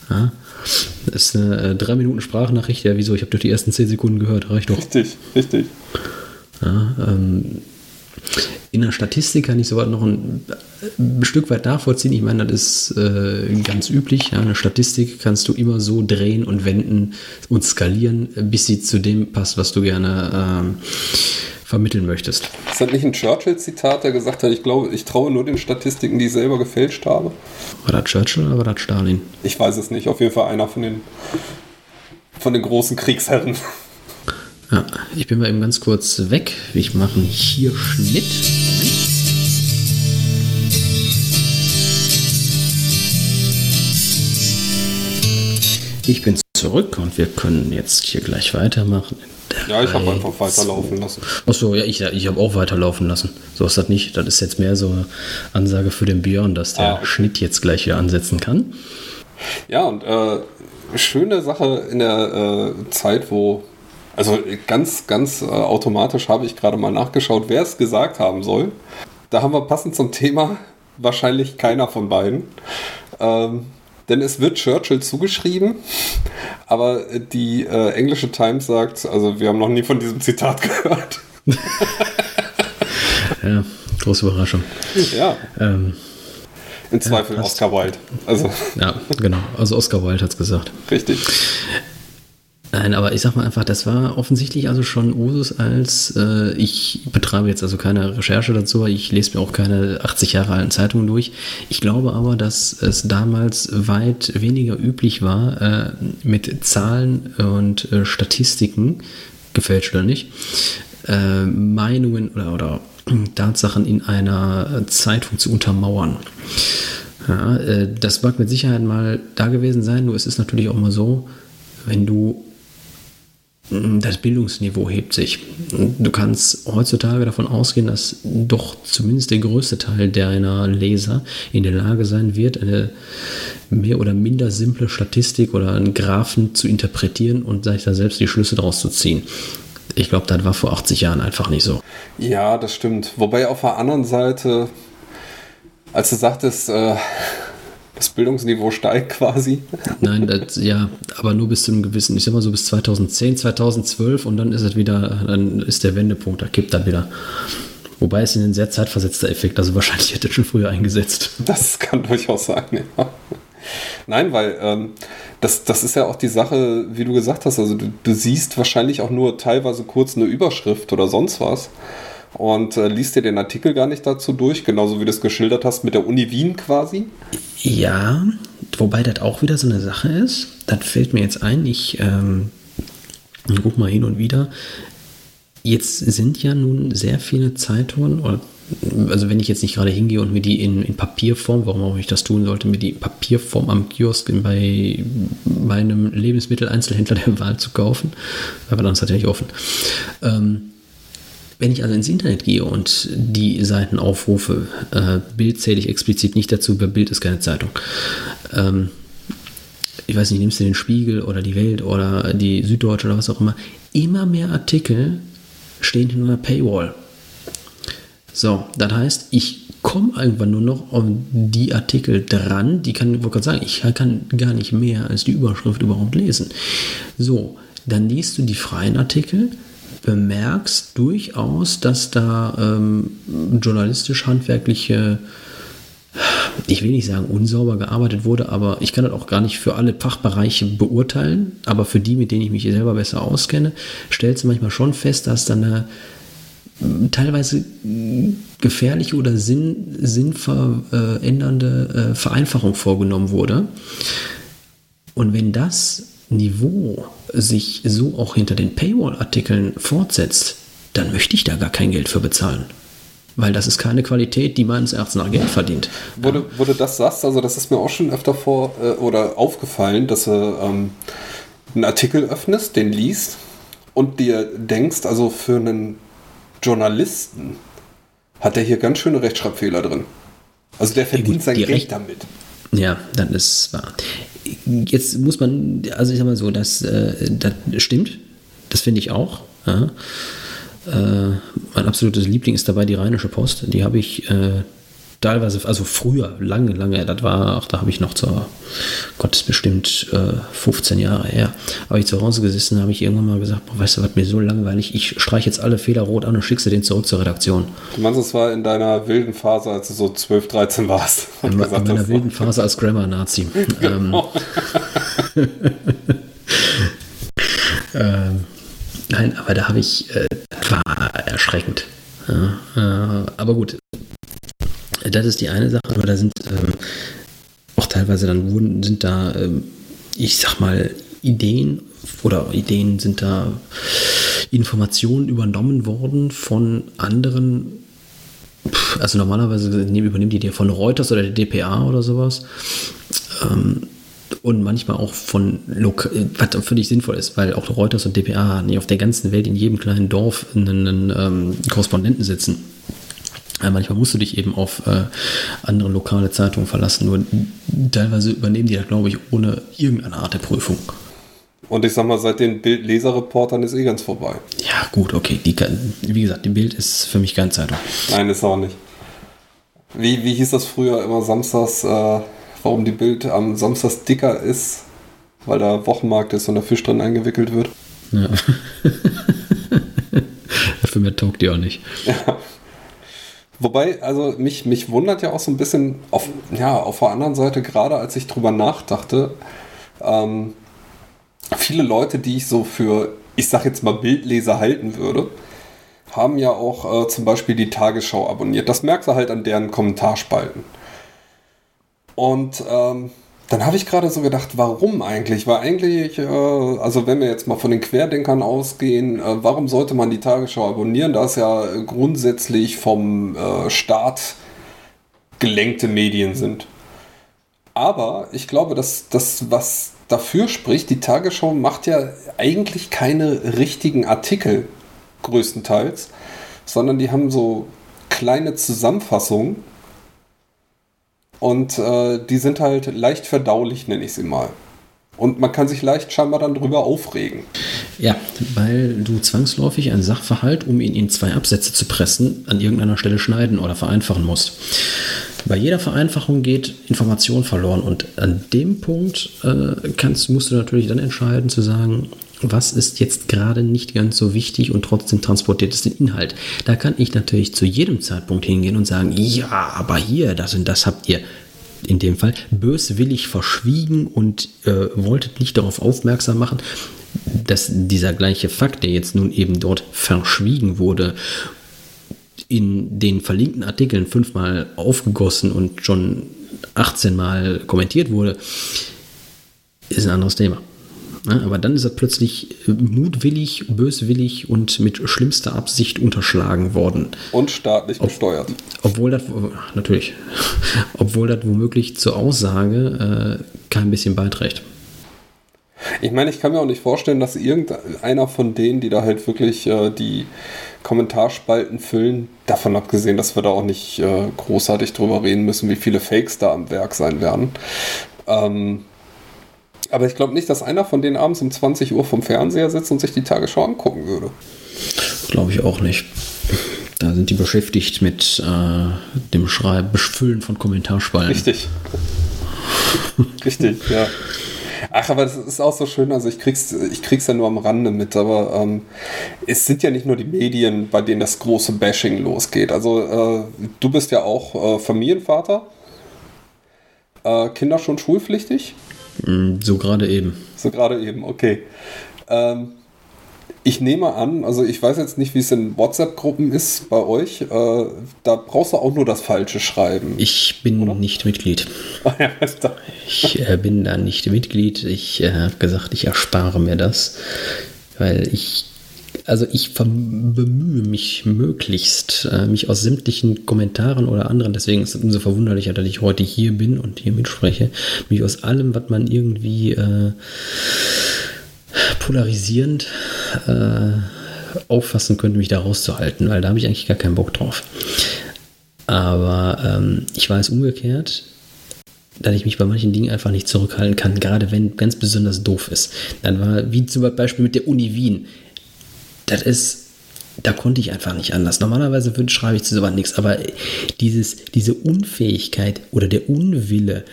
Ja. Das ist eine äh, drei Minuten Sprachnachricht. Ja, wieso? Ich habe durch die ersten zehn Sekunden gehört. Reicht doch. Richtig, richtig. Ja, ähm, in der Statistik kann ich sowas noch ein, ein, Stück weit nachvollziehen. Ich meine, das ist äh, ganz üblich. Ja. Eine Statistik kannst du immer so drehen und wenden und skalieren, bis sie zu dem passt, was du gerne ähm, vermitteln möchtest. Ist das nicht ein Churchill-Zitat, der gesagt hat, ich glaube, ich traue nur den Statistiken, die ich selber gefälscht habe? War das Churchill oder war das Stalin? Ich weiß es nicht. Auf jeden Fall einer von den, von den großen Kriegsherren. Ja, ich bin mal eben ganz kurz weg. Ich mache hier Schnitt. Moment. Ich bin zurück und wir können jetzt hier gleich weitermachen. Ja, ich habe einfach weiterlaufen lassen. Achso, ja, ich, ich habe auch weiterlaufen lassen. So ist das nicht. Das ist jetzt mehr so eine Ansage für den Björn, dass der ah. Schnitt jetzt gleich wieder ansetzen kann. Ja, und äh, schöne Sache in der äh, Zeit, wo also ganz, ganz äh, automatisch habe ich gerade mal nachgeschaut, wer es gesagt haben soll. Da haben wir passend zum Thema wahrscheinlich keiner von beiden. Ähm, denn es wird Churchill zugeschrieben, aber die äh, englische Times sagt, also wir haben noch nie von diesem Zitat gehört. ja, große Überraschung. Ja. Ähm, Im Zweifel ja, Oscar Wilde. Also. Ja, genau. Also Oscar Wilde hat es gesagt. Richtig. Nein, aber ich sag mal einfach, das war offensichtlich also schon Usus, als äh, ich betreibe jetzt also keine Recherche dazu, ich lese mir auch keine 80 Jahre alten Zeitungen durch. Ich glaube aber, dass es damals weit weniger üblich war, äh, mit Zahlen und äh, Statistiken, gefälscht oder nicht, äh, Meinungen oder, oder Tatsachen in einer Zeitung zu untermauern. Ja, äh, das mag mit Sicherheit mal da gewesen sein, nur es ist natürlich auch mal so, wenn du das Bildungsniveau hebt sich. Du kannst heutzutage davon ausgehen, dass doch zumindest der größte Teil deiner Leser in der Lage sein wird, eine mehr oder minder simple Statistik oder einen Graphen zu interpretieren und sich da selbst die Schlüsse daraus zu ziehen. Ich glaube, das war vor 80 Jahren einfach nicht so. Ja, das stimmt. Wobei auf der anderen Seite, als du sagtest, äh, das Bildungsniveau steigt quasi. Nein, das, ja, aber nur bis zu einem gewissen, ich sag mal so bis 2010, 2012 und dann ist es wieder, dann ist der Wendepunkt, da kippt dann wieder. Wobei es ein sehr zeitversetzter Effekt, also wahrscheinlich hätte es schon früher eingesetzt. Das kann durchaus sein, ja. Nein, weil ähm, das, das ist ja auch die Sache, wie du gesagt hast, also du, du siehst wahrscheinlich auch nur teilweise kurz eine Überschrift oder sonst was und äh, liest dir den Artikel gar nicht dazu durch, genauso wie du es geschildert hast mit der Uni Wien quasi. Ja, wobei das auch wieder so eine Sache ist. Das fällt mir jetzt ein. Ich ähm, guck mal hin und wieder. Jetzt sind ja nun sehr viele Zeitungen, oder, also wenn ich jetzt nicht gerade hingehe und mir die in, in Papierform, warum auch ich das tun sollte, mir die Papierform am Kiosk bei meinem Lebensmitteleinzelhändler der Wahl zu kaufen, aber dann ist das ja nicht offen. Ähm, wenn ich also ins Internet gehe und die Seiten aufrufe, äh, Bild zähle ich explizit nicht dazu, weil Bild ist keine Zeitung. Ähm, ich weiß nicht, nimmst du den Spiegel oder die Welt oder die Süddeutsche oder was auch immer, immer mehr Artikel stehen hinter einer Paywall. So, das heißt, ich komme irgendwann nur noch auf die Artikel dran, die kann, ich wollte gerade sagen, ich kann gar nicht mehr als die Überschrift überhaupt lesen. So, dann liest du die freien Artikel, bemerkst durchaus, dass da ähm, journalistisch-handwerkliche, ich will nicht sagen unsauber gearbeitet wurde, aber ich kann das auch gar nicht für alle Fachbereiche beurteilen. Aber für die, mit denen ich mich selber besser auskenne, stellst du manchmal schon fest, dass da eine teilweise gefährliche oder sinn, sinnverändernde äh, Vereinfachung vorgenommen wurde. Und wenn das Niveau sich so auch hinter den Paywall-Artikeln fortsetzt, dann möchte ich da gar kein Geld für bezahlen. Weil das ist keine Qualität, die meines Erachtens nach Geld verdient. Wurde, wurde das sagst, also das ist mir auch schon öfter vor äh, oder aufgefallen, dass du ähm, einen Artikel öffnest, den liest und dir denkst, also für einen Journalisten hat er hier ganz schöne Rechtschreibfehler drin. Also der verdient ja, sein Geld Recht damit. Ja, dann ist wahr. Jetzt muss man, also ich sag mal so, das, äh, das stimmt. Das finde ich auch. Ja. Äh, mein absolutes Liebling ist dabei die Rheinische Post. Die habe ich äh, teilweise, also früher, lange, lange, das war, ach, da habe ich noch zur, Gott, ist bestimmt äh, 15 Jahre her, habe ich zu Hause gesessen, habe ich irgendwann mal gesagt, boah, weißt du, was mir so langweilig, ich streiche jetzt alle Fehler rot an und schickst den zurück zur Redaktion. Du meinst, es war in deiner wilden Phase, als du so 12, 13 warst? In, in meiner wilden Phase als Grammar-Nazi. Genau. Ähm, ähm, nein, aber da habe ich, äh, war erschreckend. Ja, äh, aber gut, das ist die eine Sache, aber da sind ähm, auch teilweise dann sind da, ähm, ich sag mal, Ideen oder Ideen sind da Informationen übernommen worden von anderen. Also normalerweise übernimmt die dir von Reuters oder der DPA oder sowas. Ähm, und manchmal auch von lokal, was völlig sinnvoll ist, weil auch Reuters und DPA nicht auf der ganzen Welt in jedem kleinen Dorf einen, einen ähm, Korrespondenten sitzen. Ja, manchmal musst du dich eben auf äh, andere lokale Zeitungen verlassen, nur teilweise übernehmen die da, glaube ich, ohne irgendeine Art der Prüfung. Und ich sag mal, seit den Bild-Leserreportern ist eh ganz vorbei. Ja, gut, okay. Die, wie gesagt, die Bild ist für mich keine Zeitung. Nein, ist auch nicht. Wie, wie hieß das früher immer samstags, äh, warum die Bild am Samstags dicker ist? Weil da Wochenmarkt ist und der Fisch drin eingewickelt wird. Ja. Dafür mehr taugt die auch nicht. Ja. Wobei, also mich, mich wundert ja auch so ein bisschen, auf, ja, auf der anderen Seite, gerade als ich drüber nachdachte, ähm, viele Leute, die ich so für, ich sag jetzt mal, Bildleser halten würde, haben ja auch äh, zum Beispiel die Tagesschau abonniert. Das merkst du halt an deren Kommentarspalten. Und ähm, dann habe ich gerade so gedacht, warum eigentlich? Weil eigentlich, äh, also wenn wir jetzt mal von den Querdenkern ausgehen, äh, warum sollte man die Tagesschau abonnieren? Da es ja grundsätzlich vom äh, Staat gelenkte Medien sind. Aber ich glaube, dass das, was dafür spricht, die Tagesschau macht ja eigentlich keine richtigen Artikel größtenteils, sondern die haben so kleine Zusammenfassungen und äh, die sind halt leicht verdaulich, nenne ich sie mal. Und man kann sich leicht scheinbar dann drüber aufregen. Ja, weil du zwangsläufig einen Sachverhalt, um ihn in zwei Absätze zu pressen, an irgendeiner Stelle schneiden oder vereinfachen musst. Bei jeder Vereinfachung geht Information verloren und an dem Punkt äh, kannst, musst du natürlich dann entscheiden zu sagen, was ist jetzt gerade nicht ganz so wichtig und trotzdem transportiert es den Inhalt. Da kann ich natürlich zu jedem Zeitpunkt hingehen und sagen, ja, aber hier, das und das habt ihr in dem Fall böswillig verschwiegen und äh, wolltet nicht darauf aufmerksam machen, dass dieser gleiche Fakt, der jetzt nun eben dort verschwiegen wurde, in den verlinkten Artikeln fünfmal aufgegossen und schon 18 Mal kommentiert wurde, ist ein anderes Thema. Ja, aber dann ist er plötzlich mutwillig, böswillig und mit schlimmster Absicht unterschlagen worden. Und staatlich gesteuert. obwohl das, natürlich, obwohl das womöglich zur Aussage äh, kein bisschen beiträgt. Ich meine, ich kann mir auch nicht vorstellen, dass irgendeiner von denen, die da halt wirklich äh, die Kommentarspalten füllen, davon abgesehen, dass wir da auch nicht äh, großartig drüber reden müssen, wie viele Fakes da am Werk sein werden. Ähm, aber ich glaube nicht, dass einer von denen abends um 20 Uhr vom Fernseher sitzt und sich die Tagesschau angucken würde. Glaube ich auch nicht. Da sind die beschäftigt mit äh, dem Schreiben, Befüllen von Kommentarspalten. Richtig. Richtig, ja. Ach, aber das ist auch so schön, also ich krieg's, ich krieg's ja nur am Rande mit, aber ähm, es sind ja nicht nur die Medien, bei denen das große Bashing losgeht. Also äh, du bist ja auch äh, Familienvater. Äh, Kinder schon schulpflichtig? Mm, so gerade eben. So gerade eben, okay. Ähm, ich nehme an, also ich weiß jetzt nicht, wie es in WhatsApp-Gruppen ist bei euch. Äh, da brauchst du auch nur das Falsche schreiben. Ich bin oder? nicht Mitglied. Ja, ich äh, bin da nicht Mitglied. Ich äh, habe gesagt, ich erspare mir das, weil ich also ich bemühe mich möglichst, äh, mich aus sämtlichen Kommentaren oder anderen, deswegen ist es umso verwunderlicher, dass ich heute hier bin und hier mitspreche, mich aus allem, was man irgendwie äh, polarisierend äh, auffassen könnte, mich da rauszuhalten, weil da habe ich eigentlich gar keinen Bock drauf. Aber ähm, ich weiß umgekehrt, dass ich mich bei manchen Dingen einfach nicht zurückhalten kann, gerade wenn ganz besonders doof ist. Dann war, wie zum Beispiel mit der Uni Wien das ist, da konnte ich einfach nicht anders. Normalerweise schreibe ich zu sowas nichts, aber dieses, diese Unfähigkeit oder der Unwille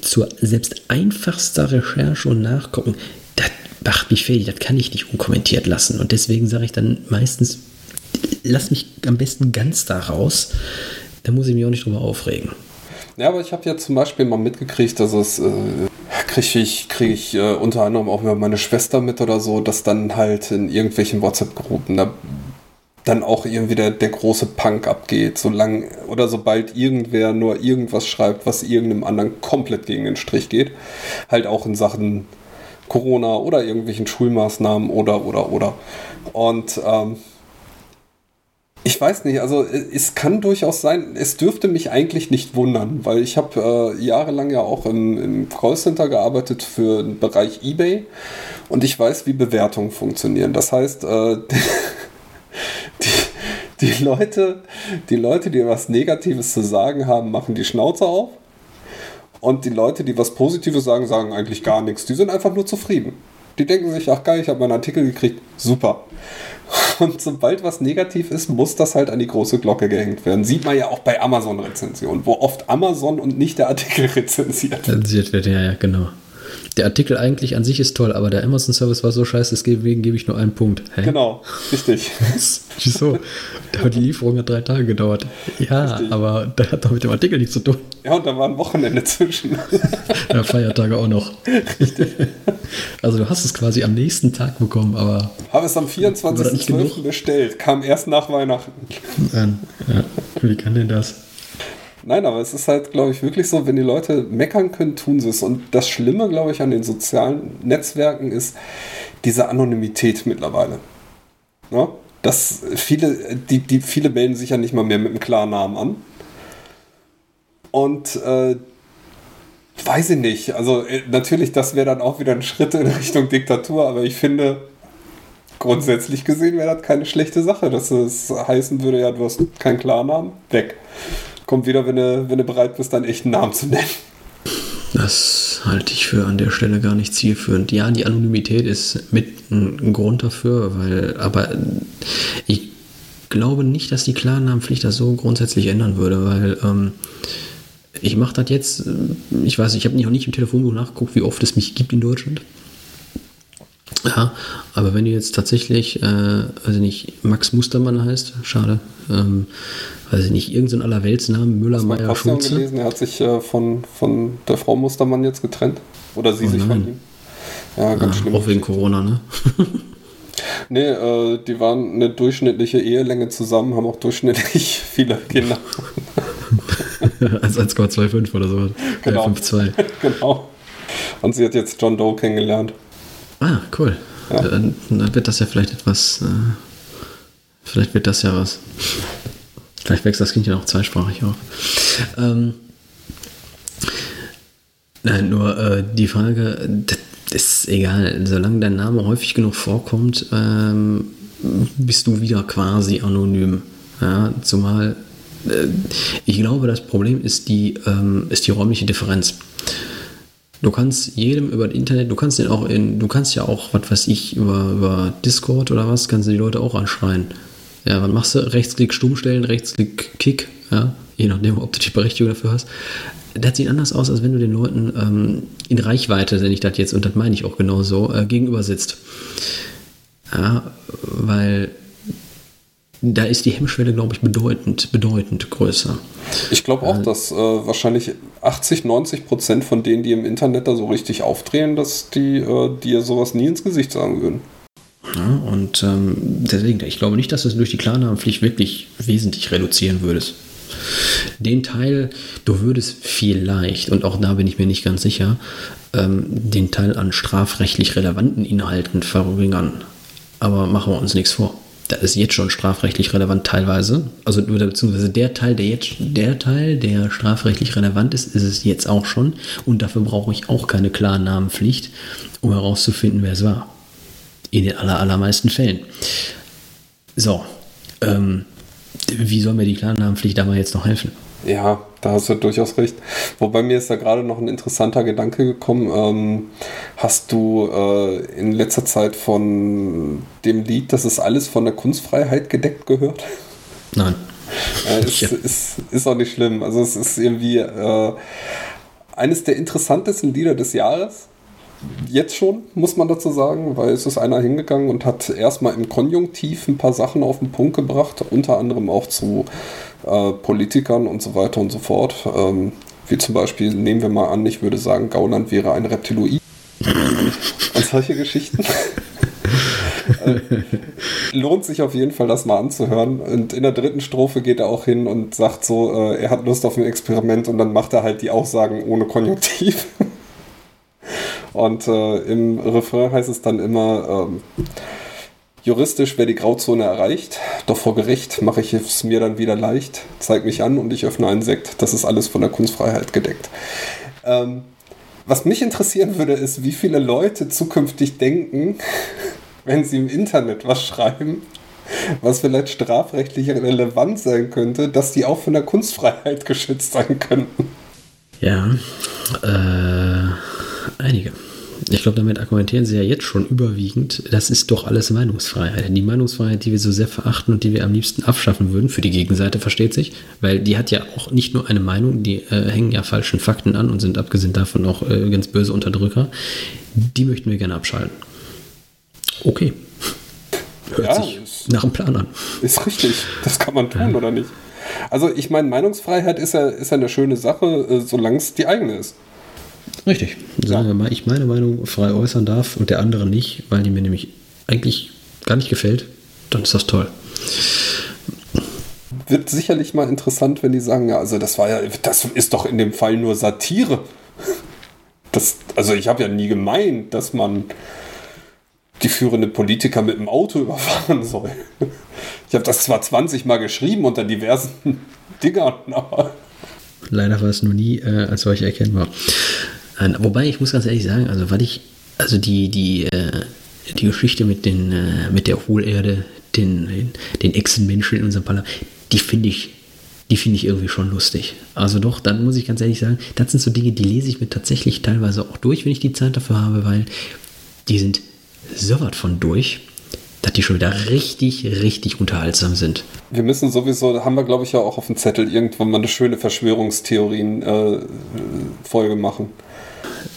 zur selbst einfachster Recherche und Nachgucken, das macht mich fertig, das kann ich nicht unkommentiert lassen. Und deswegen sage ich dann meistens, lass mich am besten ganz da raus, da muss ich mich auch nicht drüber aufregen. Ja, aber ich habe ja zum Beispiel mal mitgekriegt, dass es äh, kriege ich, krieg ich äh, unter anderem auch über meine Schwester mit oder so, dass dann halt in irgendwelchen WhatsApp-Gruppen da dann auch irgendwie der, der große Punk abgeht, solange oder sobald irgendwer nur irgendwas schreibt, was irgendeinem anderen komplett gegen den Strich geht. Halt auch in Sachen Corona oder irgendwelchen Schulmaßnahmen oder oder oder. Und ähm, ich weiß nicht, also äh, es kann durchaus sein, es dürfte mich eigentlich nicht wundern, weil ich habe äh, jahrelang ja auch im, im Callcenter gearbeitet für den Bereich eBay und ich weiß, wie Bewertungen funktionieren. Das heißt, äh, die, die, Leute, die Leute, die was Negatives zu sagen haben, machen die Schnauze auf und die Leute, die was Positives sagen, sagen eigentlich gar nichts. Die sind einfach nur zufrieden. Die denken sich, ach geil, ich habe meinen Artikel gekriegt, super. Und sobald was negativ ist, muss das halt an die große Glocke gehängt werden. Sieht man ja auch bei Amazon-Rezensionen, wo oft Amazon und nicht der Artikel rezensiert wird. Rezensiert wird, ja, ja, genau. Der Artikel eigentlich an sich ist toll, aber der Amazon-Service war so scheiße, deswegen gebe ich nur einen Punkt. Hä? Genau, richtig. Wieso? Aber die Lieferung hat drei Tage gedauert. Ja, richtig. aber das hat doch mit dem Artikel nichts zu tun. Ja, und da war ein Wochenende zwischen. ja, Feiertage auch noch. Richtig. Also du hast es quasi am nächsten Tag bekommen, aber... Habe es am 24.12. bestellt, kam erst nach Weihnachten. Ja, wie kann denn das? Nein, aber es ist halt, glaube ich, wirklich so, wenn die Leute meckern können, tun sie es. Und das Schlimme, glaube ich, an den sozialen Netzwerken ist diese Anonymität mittlerweile. Ja? Das viele, die, die, viele melden sich ja nicht mal mehr mit einem klaren Namen an. Und äh, weiß ich nicht. Also äh, natürlich, das wäre dann auch wieder ein Schritt in Richtung Diktatur, aber ich finde, grundsätzlich gesehen wäre das keine schlechte Sache, dass es heißen würde, ja, du hast keinen Klarnamen, weg kommt wieder, wenn du, wenn du bereit bist, deinen echten Namen zu nennen. Das halte ich für an der Stelle gar nicht zielführend. Ja, die Anonymität ist mit ein Grund dafür, weil, aber ich glaube nicht, dass die Klarnamenpflicht das so grundsätzlich ändern würde, weil ähm, ich mache das jetzt, ich weiß, ich habe noch nicht im Telefonbuch nachgeguckt, wie oft es mich gibt in Deutschland. Ja, aber wenn du jetzt tatsächlich, äh, also nicht Max Mustermann heißt, schade, ähm, weiß ich nicht, irgendein so Allerweltsnamen, Müller, Meier, Schulze. gelesen, er hat sich äh, von, von der Frau Mustermann jetzt getrennt. Oder sie oh, sich nein. von ihm. Ja, ganz ah, schlimm. Auch wegen Corona, ne? nee, äh, die waren eine durchschnittliche Ehelänge zusammen, haben auch durchschnittlich viele Kinder. Als 1,25 oder so. Genau. 5,2. genau. Und sie hat jetzt John Doe kennengelernt. Ah, cool. Ja. Dann, dann, wird das ja vielleicht etwas. Äh, vielleicht wird das ja was. Vielleicht wächst das Kind ja auch zweisprachig auf. Ähm, nein, nur äh, die Frage, das ist egal, solange dein Name häufig genug vorkommt, ähm, bist du wieder quasi anonym. Ja, zumal äh, ich glaube, das Problem ist die, ähm, ist die räumliche Differenz. Du kannst jedem über das Internet, du kannst den auch in, du kannst ja auch, was weiß ich, über, über Discord oder was, kannst du die Leute auch anschreien. Ja, was machst du? Rechtsklick stumm stellen, Rechtsklick Kick, ja, je nachdem, ob du die Berechtigung dafür hast. Das sieht anders aus, als wenn du den Leuten ähm, in Reichweite, wenn ich das jetzt, und das meine ich auch genauso, äh, gegenüber sitzt. Ja, weil da ist die Hemmschwelle, glaube ich, bedeutend, bedeutend größer. Ich glaube auch, äh, dass äh, wahrscheinlich 80, 90 Prozent von denen, die im Internet da so richtig aufdrehen, dass die äh, dir sowas nie ins Gesicht sagen würden. Ja, und ähm, deswegen, ich glaube nicht, dass du es durch die Klarnamenpflicht wirklich wesentlich reduzieren würdest. Den Teil, du würdest vielleicht, und auch da bin ich mir nicht ganz sicher, ähm, den Teil an strafrechtlich relevanten Inhalten verringern. Aber machen wir uns nichts vor. Das ist jetzt schon strafrechtlich relevant teilweise. Also beziehungsweise der Teil, der jetzt, der Teil, der strafrechtlich relevant ist, ist es jetzt auch schon. Und dafür brauche ich auch keine Klarnamenpflicht, um herauszufinden, wer es war. In den aller, allermeisten Fällen. So, ähm, wie soll mir die Klarnamenpflicht dabei jetzt noch helfen? Ja, da hast du durchaus recht. Wobei mir ist da gerade noch ein interessanter Gedanke gekommen. Ähm, hast du äh, in letzter Zeit von dem Lied, das ist alles von der Kunstfreiheit gedeckt gehört? Nein. Äh, ist, ja. ist, ist, auch nicht schlimm. Also es ist irgendwie äh, eines der interessantesten Lieder des Jahres jetzt schon, muss man dazu sagen, weil es ist einer hingegangen und hat erstmal im Konjunktiv ein paar Sachen auf den Punkt gebracht, unter anderem auch zu äh, Politikern und so weiter und so fort. Ähm, wie zum Beispiel, nehmen wir mal an, ich würde sagen, Gauland wäre ein Reptiloid. und solche Geschichten. äh, lohnt sich auf jeden Fall, das mal anzuhören. Und in der dritten Strophe geht er auch hin und sagt so, äh, er hat Lust auf ein Experiment und dann macht er halt die Aussagen ohne Konjunktiv. Und äh, im Refrain heißt es dann immer, ähm, juristisch wäre die Grauzone erreicht, doch vor Gericht mache ich es mir dann wieder leicht, zeig mich an und ich öffne einen Sekt. Das ist alles von der Kunstfreiheit gedeckt. Ähm, was mich interessieren würde, ist, wie viele Leute zukünftig denken, wenn sie im Internet was schreiben, was vielleicht strafrechtlich relevant sein könnte, dass die auch von der Kunstfreiheit geschützt sein könnten. Ja, äh, einige. Ich glaube, damit argumentieren sie ja jetzt schon überwiegend, das ist doch alles Meinungsfreiheit. Die Meinungsfreiheit, die wir so sehr verachten und die wir am liebsten abschaffen würden, für die Gegenseite versteht sich, weil die hat ja auch nicht nur eine Meinung, die äh, hängen ja falschen Fakten an und sind abgesehen davon auch äh, ganz böse Unterdrücker. Die möchten wir gerne abschalten. Okay. Hört ja, sich nach dem Plan an. Ist richtig. Das kann man tun, ja. oder nicht? Also ich meine, Meinungsfreiheit ist ja, ist ja eine schöne Sache, äh, solange es die eigene ist. Richtig. Sagen wir mal, ich meine Meinung frei äußern darf und der andere nicht, weil die mir nämlich eigentlich gar nicht gefällt, dann ist das toll. Wird sicherlich mal interessant, wenn die sagen, ja, also das war ja, das ist doch in dem Fall nur Satire. Das, also ich habe ja nie gemeint, dass man die führende Politiker mit dem Auto überfahren soll. Ich habe das zwar 20 Mal geschrieben unter diversen Dingern, aber. Leider war es nur nie äh, als solche erkennbar. Wobei, ich muss ganz ehrlich sagen, also weil ich, also die, die, äh, die Geschichte mit, den, äh, mit der Hohlerde, den, den Echsenmenschen in unserem Parlament, die finde ich, die finde ich irgendwie schon lustig. Also doch, dann muss ich ganz ehrlich sagen, das sind so Dinge, die lese ich mir tatsächlich teilweise auch durch, wenn ich die Zeit dafür habe, weil die sind so was von durch, dass die schon wieder richtig, richtig unterhaltsam sind. Wir müssen sowieso, da haben wir glaube ich ja auch auf dem Zettel irgendwann mal eine schöne Verschwörungstheorien-Folge äh, machen.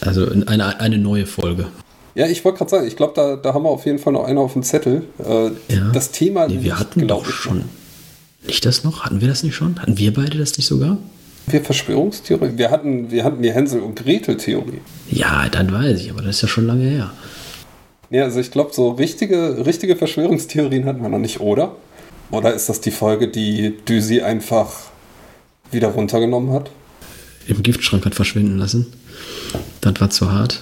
Also eine, eine neue Folge. Ja, ich wollte gerade sagen, ich glaube, da, da haben wir auf jeden Fall noch eine auf dem Zettel. Äh, ja. Das Thema. Nee, wir hatten doch schon. Nicht das noch? Hatten wir das nicht schon? Hatten wir beide das nicht sogar? Wir Verschwörungstheorie? Wir hatten, wir hatten die Hänsel- und Gretel-Theorie. Ja, dann weiß ich, aber das ist ja schon lange her. Ja, also ich glaube, so richtige, richtige Verschwörungstheorien hatten wir noch nicht, oder? Oder ist das die Folge, die Düsi einfach wieder runtergenommen hat? Im Giftschrank hat verschwinden lassen. Das war zu hart.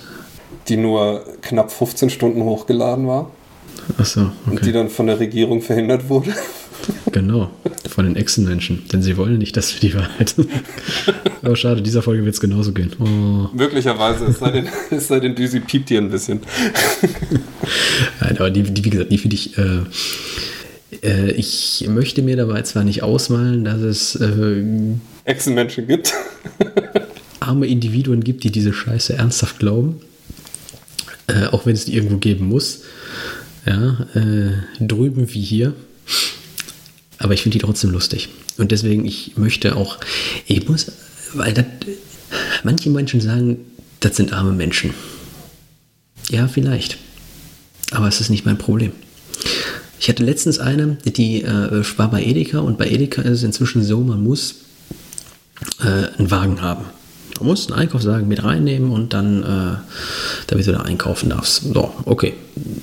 Die nur knapp 15 Stunden hochgeladen war. Achso, okay. Und die dann von der Regierung verhindert wurde. Genau, von den Echsenmenschen. Denn sie wollen nicht, dass wir die Wahrheit. Aber schade, dieser Folge wird es genauso gehen. Oh. Möglicherweise, es sei denn, es sei denn Düsi piept hier ein bisschen. Nein, aber die, die wie gesagt, die finde ich. Äh, äh, ich möchte mir dabei zwar nicht ausmalen, dass es. Äh, Echsenmenschen gibt arme Individuen gibt, die diese Scheiße ernsthaft glauben. Äh, auch wenn es die irgendwo geben muss. Ja, äh, drüben wie hier. Aber ich finde die trotzdem lustig. Und deswegen, ich möchte auch, ich muss, weil das, manche Menschen sagen, das sind arme Menschen. Ja, vielleicht. Aber es ist nicht mein Problem. Ich hatte letztens eine, die äh, war bei Edeka und bei Edeka ist es inzwischen so, man muss äh, einen Wagen haben. Du musst einen Einkaufswagen mit reinnehmen und dann, äh, damit du da einkaufen darfst. So, okay.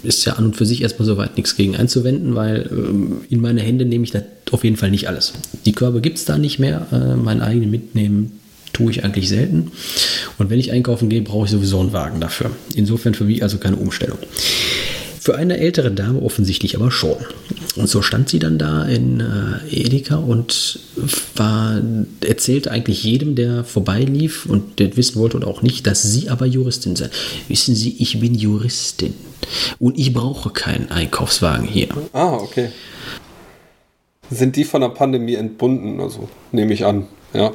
Ist ja an und für sich erstmal soweit nichts gegen einzuwenden, weil ähm, in meine Hände nehme ich da auf jeden Fall nicht alles. Die Körbe gibt es da nicht mehr. Äh, meinen eigenen mitnehmen tue ich eigentlich selten. Und wenn ich einkaufen gehe, brauche ich sowieso einen Wagen dafür. Insofern für mich also keine Umstellung. Für eine ältere Dame offensichtlich aber schon. Und so stand sie dann da in äh, Edeka und war, erzählte eigentlich jedem, der vorbeilief und der wissen wollte oder auch nicht, dass sie aber Juristin sei. Wissen Sie, ich bin Juristin und ich brauche keinen Einkaufswagen hier. Ah, okay. Sind die von der Pandemie entbunden? Also nehme ich an, ja.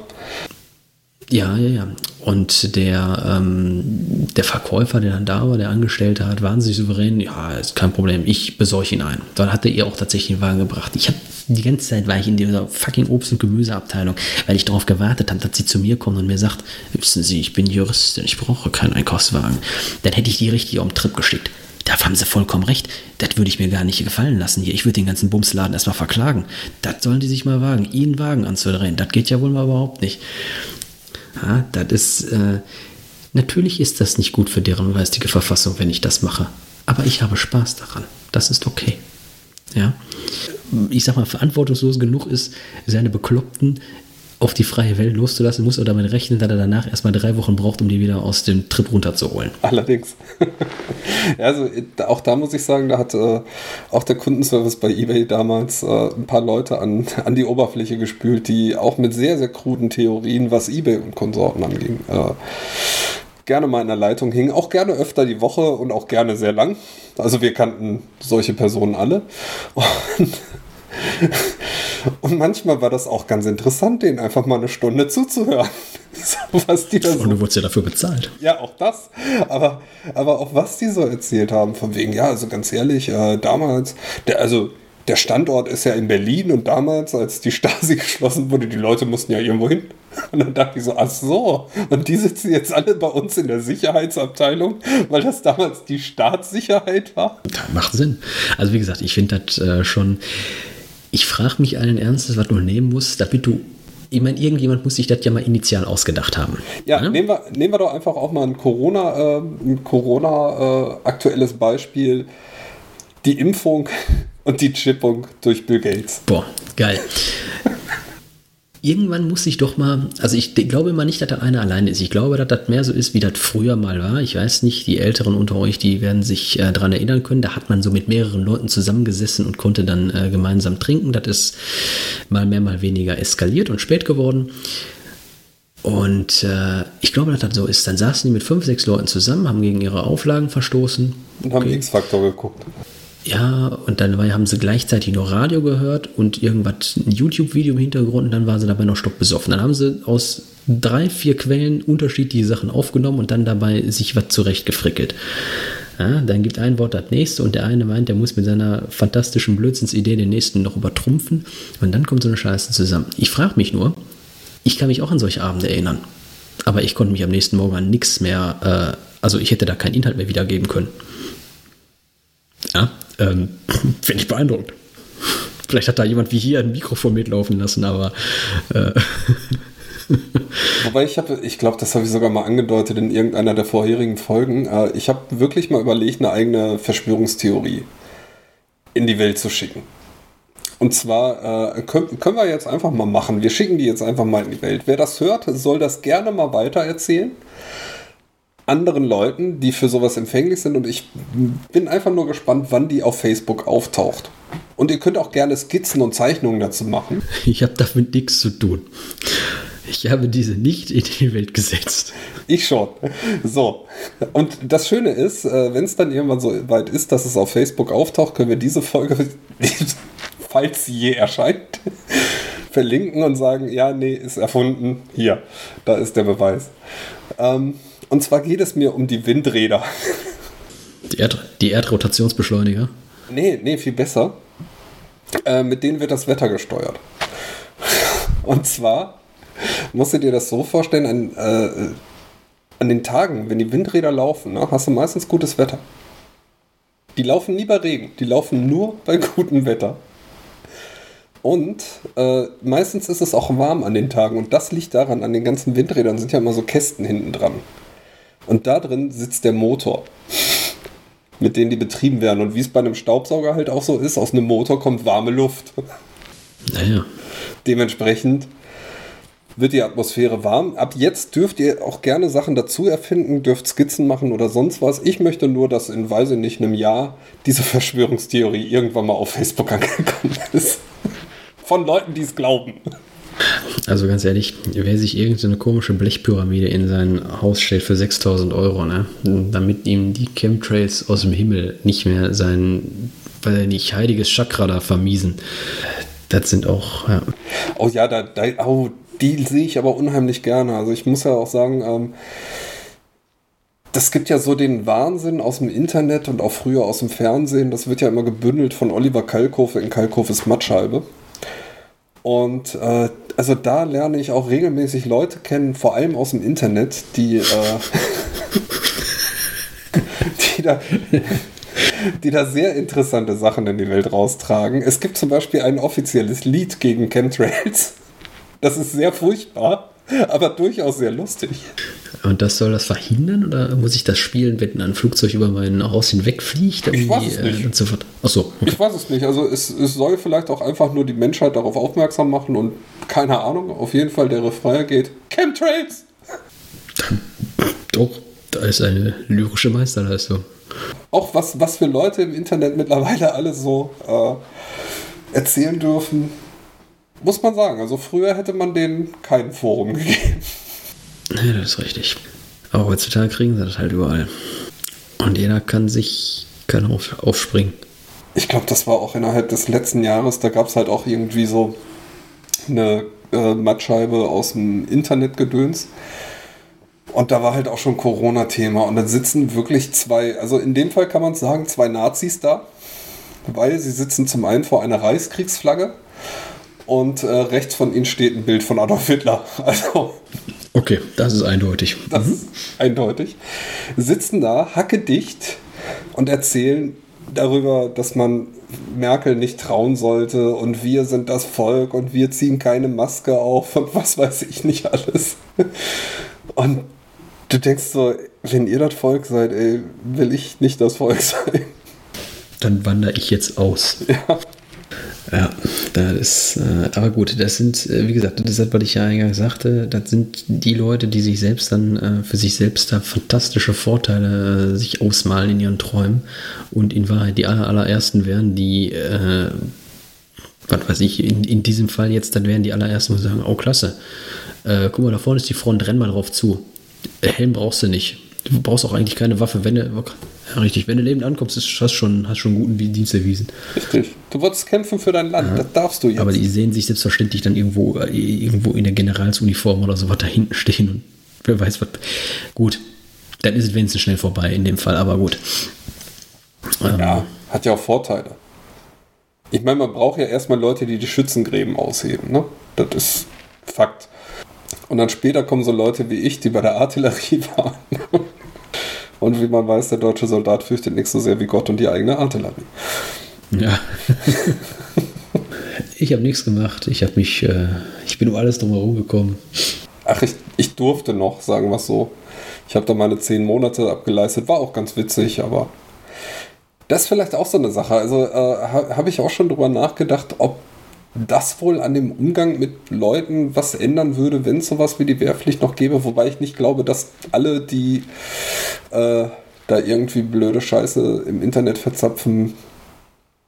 Ja, ja, ja. Und der, ähm, der Verkäufer, der dann da war, der Angestellte, hat wahnsinnig souverän, ja, ist kein Problem, ich besorge ihn ein. Dann hat er ihr auch tatsächlich einen Wagen gebracht. Ich habe die ganze Zeit war ich in dieser fucking Obst- und Gemüseabteilung, weil ich darauf gewartet habe, dass sie zu mir kommt und mir sagt, wissen Sie, ich bin Juristin, ich brauche keinen Einkaufswagen. Dann hätte ich die richtig auf den Trip geschickt. Da haben sie vollkommen recht. Das würde ich mir gar nicht gefallen lassen hier. Ich würde den ganzen Bumsladen erstmal verklagen. Das sollen die sich mal wagen, ihren Wagen anzudrehen. Das geht ja wohl mal überhaupt nicht. Ja, das ist, äh, natürlich ist das nicht gut für deren geistige Verfassung, wenn ich das mache. Aber ich habe Spaß daran. Das ist okay. Ja. Ich sag mal, verantwortungslos genug ist, seine Bekloppten auf die freie Welt loszulassen, muss er damit rechnen, dass er danach erstmal drei Wochen braucht, um die wieder aus dem Trip runterzuholen. Allerdings. also auch da muss ich sagen, da hat äh, auch der Kundenservice bei eBay damals äh, ein paar Leute an, an die Oberfläche gespült, die auch mit sehr, sehr kruden Theorien, was eBay und Konsorten anging, äh, gerne mal in der Leitung hingen. Auch gerne öfter die Woche und auch gerne sehr lang. Also wir kannten solche Personen alle. Und und manchmal war das auch ganz interessant, denen einfach mal eine Stunde zuzuhören. was die da so. Und du wurdest ja dafür bezahlt. Ja, auch das. Aber, aber auch was die so erzählt haben, von wegen, ja, also ganz ehrlich, äh, damals, der, also der Standort ist ja in Berlin und damals, als die Stasi geschlossen wurde, die Leute mussten ja irgendwo hin. Und dann dachte ich so, ach so, und die sitzen jetzt alle bei uns in der Sicherheitsabteilung, weil das damals die Staatssicherheit war. Macht Sinn. Also wie gesagt, ich finde das äh, schon, ich frage mich allen Ernstes, was du nehmen musst, damit du ich meine, irgendjemand muss sich das ja mal initial ausgedacht haben. Ja, ja? Nehmen, wir, nehmen wir doch einfach auch mal ein Corona, äh, ein Corona äh, aktuelles Beispiel. Die Impfung und die Chippung durch Bill Gates. Boah, geil. Irgendwann muss ich doch mal, also ich glaube immer nicht, dass da einer alleine ist. Ich glaube, dass das mehr so ist, wie das früher mal war. Ich weiß nicht, die Älteren unter euch, die werden sich äh, daran erinnern können. Da hat man so mit mehreren Leuten zusammengesessen und konnte dann äh, gemeinsam trinken. Das ist mal mehr, mal weniger eskaliert und spät geworden. Und äh, ich glaube, dass das so ist. Dann saßen die mit fünf, sechs Leuten zusammen, haben gegen ihre Auflagen verstoßen. Und haben okay. X-Faktor geguckt. Ja, und dann haben sie gleichzeitig noch Radio gehört und irgendwas, ein YouTube-Video im Hintergrund und dann waren sie dabei noch stockbesoffen. Dann haben sie aus drei, vier Quellen unterschiedliche Sachen aufgenommen und dann dabei sich was zurechtgefrickelt. Ja, dann gibt ein Wort das nächste und der eine meint, der muss mit seiner fantastischen Blödsinnsidee den nächsten noch übertrumpfen und dann kommt so eine Scheiße zusammen. Ich frage mich nur, ich kann mich auch an solche Abende erinnern, aber ich konnte mich am nächsten Morgen an nichts mehr, äh, also ich hätte da keinen Inhalt mehr wiedergeben können. Ja, ähm, Finde ich beeindruckend. Vielleicht hat da jemand wie hier ein Mikrofon mitlaufen lassen, aber. Äh Wobei ich habe, ich glaube, das habe ich sogar mal angedeutet in irgendeiner der vorherigen Folgen. Äh, ich habe wirklich mal überlegt, eine eigene Verschwörungstheorie in die Welt zu schicken. Und zwar äh, können, können wir jetzt einfach mal machen. Wir schicken die jetzt einfach mal in die Welt. Wer das hört, soll das gerne mal weiter erzählen anderen Leuten, die für sowas empfänglich sind. Und ich bin einfach nur gespannt, wann die auf Facebook auftaucht. Und ihr könnt auch gerne Skizzen und Zeichnungen dazu machen. Ich habe damit nichts zu tun. Ich habe diese nicht in die Welt gesetzt. Ich schon. So. Und das Schöne ist, äh, wenn es dann irgendwann so weit ist, dass es auf Facebook auftaucht, können wir diese Folge, falls sie je erscheint, verlinken und sagen, ja, nee, ist erfunden. Hier, da ist der Beweis. Ähm, und zwar geht es mir um die Windräder. Die, Erd die Erdrotationsbeschleuniger? Nee, nee, viel besser. Äh, mit denen wird das Wetter gesteuert. Und zwar musst du dir das so vorstellen, an, äh, an den Tagen, wenn die Windräder laufen, ne, hast du meistens gutes Wetter. Die laufen nie bei Regen, die laufen nur bei gutem Wetter. Und äh, meistens ist es auch warm an den Tagen und das liegt daran, an den ganzen Windrädern sind ja immer so Kästen hinten dran. Und da drin sitzt der Motor, mit dem die betrieben werden. Und wie es bei einem Staubsauger halt auch so ist, aus einem Motor kommt warme Luft. Naja. Dementsprechend wird die Atmosphäre warm. Ab jetzt dürft ihr auch gerne Sachen dazu erfinden, dürft Skizzen machen oder sonst was. Ich möchte nur, dass in, weiß ich nicht, einem Jahr diese Verschwörungstheorie irgendwann mal auf Facebook angekommen ist. Von Leuten, die es glauben. Also ganz ehrlich, wer sich irgendeine komische Blechpyramide in sein Haus stellt für 6000 Euro, ne, damit ihm die Chemtrails aus dem Himmel nicht mehr sein, weil er nicht heiliges Chakra da vermiesen, das sind auch, ja. Oh ja, da, da oh, die sehe ich aber unheimlich gerne. Also ich muss ja auch sagen, ähm, das gibt ja so den Wahnsinn aus dem Internet und auch früher aus dem Fernsehen. Das wird ja immer gebündelt von Oliver Kalkofe in Kalkofes Mattscheibe. Und äh, also da lerne ich auch regelmäßig Leute kennen, vor allem aus dem Internet, die, äh, die, da, die da sehr interessante Sachen in die Welt raustragen. Es gibt zum Beispiel ein offizielles Lied gegen Chemtrails. Das ist sehr furchtbar, aber durchaus sehr lustig. Und das soll das verhindern oder muss ich das spielen, wenn ein Flugzeug über mein Haus hinwegfliegt? Ich weiß es nicht. Äh, so Achso, okay. Ich weiß es nicht. Also es, es soll vielleicht auch einfach nur die Menschheit darauf aufmerksam machen und keine Ahnung, auf jeden Fall der Refrain geht Chemtrails! Doch, da ist eine lyrische Meisterleistung. Auch was, was für Leute im Internet mittlerweile alles so äh, erzählen dürfen, muss man sagen. Also früher hätte man denen kein Forum gegeben. Ja, das ist richtig. Aber heutzutage kriegen sie das halt überall. Und jeder kann sich kann auf, aufspringen. Ich glaube, das war auch innerhalb des letzten Jahres, da gab es halt auch irgendwie so eine äh, Mattscheibe aus dem Internetgedöns. Und da war halt auch schon Corona-Thema. Und dann sitzen wirklich zwei, also in dem Fall kann man sagen, zwei Nazis da, weil sie sitzen zum einen vor einer Reichskriegsflagge und äh, rechts von ihnen steht ein Bild von Adolf Hitler. Also. Okay, das ist eindeutig. Das mhm. ist eindeutig. Sitzen da, hacke dicht und erzählen darüber, dass man Merkel nicht trauen sollte und wir sind das Volk und wir ziehen keine Maske auf und was weiß ich nicht alles. Und du denkst so, wenn ihr das Volk seid, ey, will ich nicht das Volk sein. Dann wandere ich jetzt aus. Ja. Ja, das ist, äh, aber gut, das sind, äh, wie gesagt, das ist, was ich ja eingangs sagte, das sind die Leute, die sich selbst dann äh, für sich selbst da fantastische Vorteile sich ausmalen in ihren Träumen und in Wahrheit die aller, allerersten wären, die, äh, was weiß ich, in, in diesem Fall jetzt, dann wären die allerersten, die sagen, oh klasse, äh, guck mal, da vorne ist die Front, renn mal drauf zu. Helm brauchst du nicht. Du brauchst auch eigentlich keine Waffe, wenn du, ja, richtig, wenn du lebend ankommst, ist, hast schon, hast schon guten Dienst erwiesen. Richtig. Du wolltest kämpfen für dein Land, Aha. das darfst du jetzt. Aber die sehen sich selbstverständlich dann irgendwo, äh, irgendwo in der Generalsuniform oder so was da hinten stehen und wer weiß was. Gut, dann ist es wenigstens schnell vorbei in dem Fall, aber gut. Ja, ähm. hat ja auch Vorteile. Ich meine, man braucht ja erstmal Leute, die die Schützengräben ausheben, ne? Das ist Fakt. Und dann später kommen so Leute wie ich, die bei der Artillerie waren. Und wie man weiß, der deutsche Soldat fürchtet nichts so sehr wie Gott und die eigene Artillerie. Ja. ich habe nichts gemacht. Ich habe mich, äh, ich bin um alles drumherum gekommen. Ach, ich, ich durfte noch, sagen wir es so. Ich habe da meine zehn Monate abgeleistet. War auch ganz witzig, aber das ist vielleicht auch so eine Sache. Also äh, habe ich auch schon drüber nachgedacht, ob das wohl an dem Umgang mit Leuten was ändern würde, wenn es sowas wie die Wehrpflicht noch gäbe, wobei ich nicht glaube, dass alle, die äh, da irgendwie blöde Scheiße im Internet verzapfen,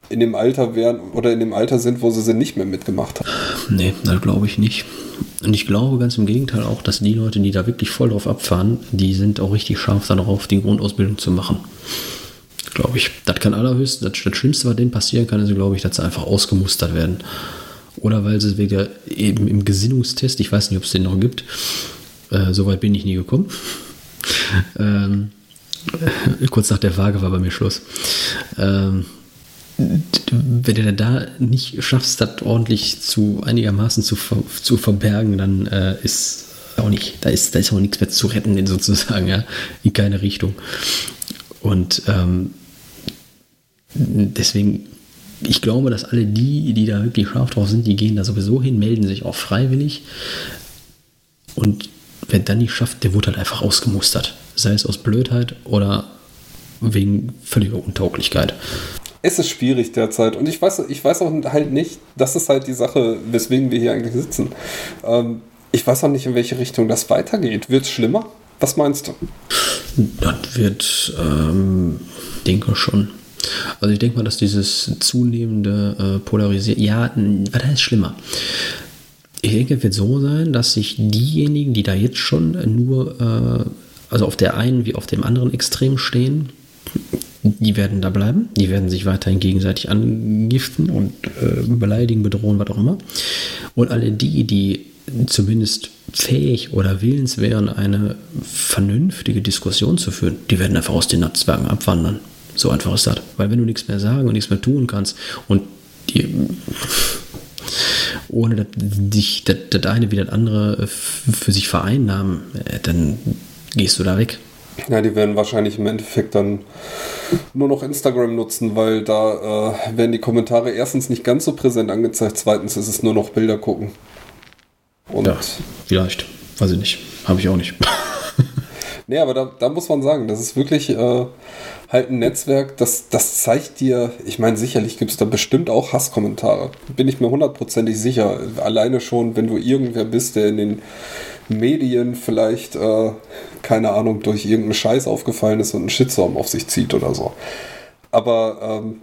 in dem Alter wären oder in dem Alter sind, wo sie sie nicht mehr mitgemacht haben. Nee, das glaube ich nicht. Und ich glaube ganz im Gegenteil auch, dass die Leute, die da wirklich voll drauf abfahren, die sind auch richtig scharf darauf, die Grundausbildung zu machen glaube ich. Das kann allerhöchstens, das, das Schlimmste, was denen passieren kann, ist, glaube ich, dass sie einfach ausgemustert werden. Oder weil sie wieder eben im Gesinnungstest, ich weiß nicht, ob es den noch gibt, äh, soweit bin ich nie gekommen. ähm, äh, kurz nach der Waage war bei mir Schluss. Ähm, wenn du da nicht schaffst, das ordentlich zu einigermaßen zu, ver, zu verbergen, dann äh, ist auch nicht, da ist, da ist auch nichts mehr zu retten, sozusagen, ja, in keine Richtung. Und ähm, deswegen, ich glaube, dass alle die, die da wirklich scharf drauf sind, die gehen da sowieso hin, melden sich auch freiwillig. Und wer dann nicht schafft, der wird halt einfach ausgemustert. Sei es aus Blödheit oder wegen völliger Untauglichkeit. Es ist schwierig derzeit und ich weiß, ich weiß auch halt nicht, das ist halt die Sache, weswegen wir hier eigentlich sitzen. Ähm, ich weiß auch nicht, in welche Richtung das weitergeht. Wird es schlimmer? Was meinst du? Das wird, ähm, denke schon. Also ich denke mal, dass dieses zunehmende äh, Polarisieren, ja, was heißt schlimmer? Ich denke, es wird so sein, dass sich diejenigen, die da jetzt schon nur, äh, also auf der einen wie auf dem anderen Extrem stehen, die werden da bleiben, die werden sich weiterhin gegenseitig angiften und äh, beleidigen, bedrohen, was auch immer. Und alle die, die zumindest fähig oder willens wären, eine vernünftige Diskussion zu führen, die werden einfach aus den Netzwerken abwandern. So einfach ist das. Weil wenn du nichts mehr sagen und nichts mehr tun kannst und die, ohne dass dich das, das eine wie das andere für sich vereinnahmen, äh, dann gehst du da weg. Ja, die werden wahrscheinlich im Endeffekt dann nur noch Instagram nutzen, weil da äh, werden die Kommentare erstens nicht ganz so präsent angezeigt, zweitens ist es nur noch Bilder gucken. Und ja, vielleicht. Weiß ich nicht. Habe ich auch nicht. nee, aber da, da muss man sagen, das ist wirklich äh, halt ein Netzwerk, das, das zeigt dir, ich meine, sicherlich gibt es da bestimmt auch Hasskommentare. Bin ich mir hundertprozentig sicher. Alleine schon, wenn du irgendwer bist, der in den Medien vielleicht, äh, keine Ahnung, durch irgendeinen Scheiß aufgefallen ist und einen Shitstorm auf sich zieht oder so. Aber ähm,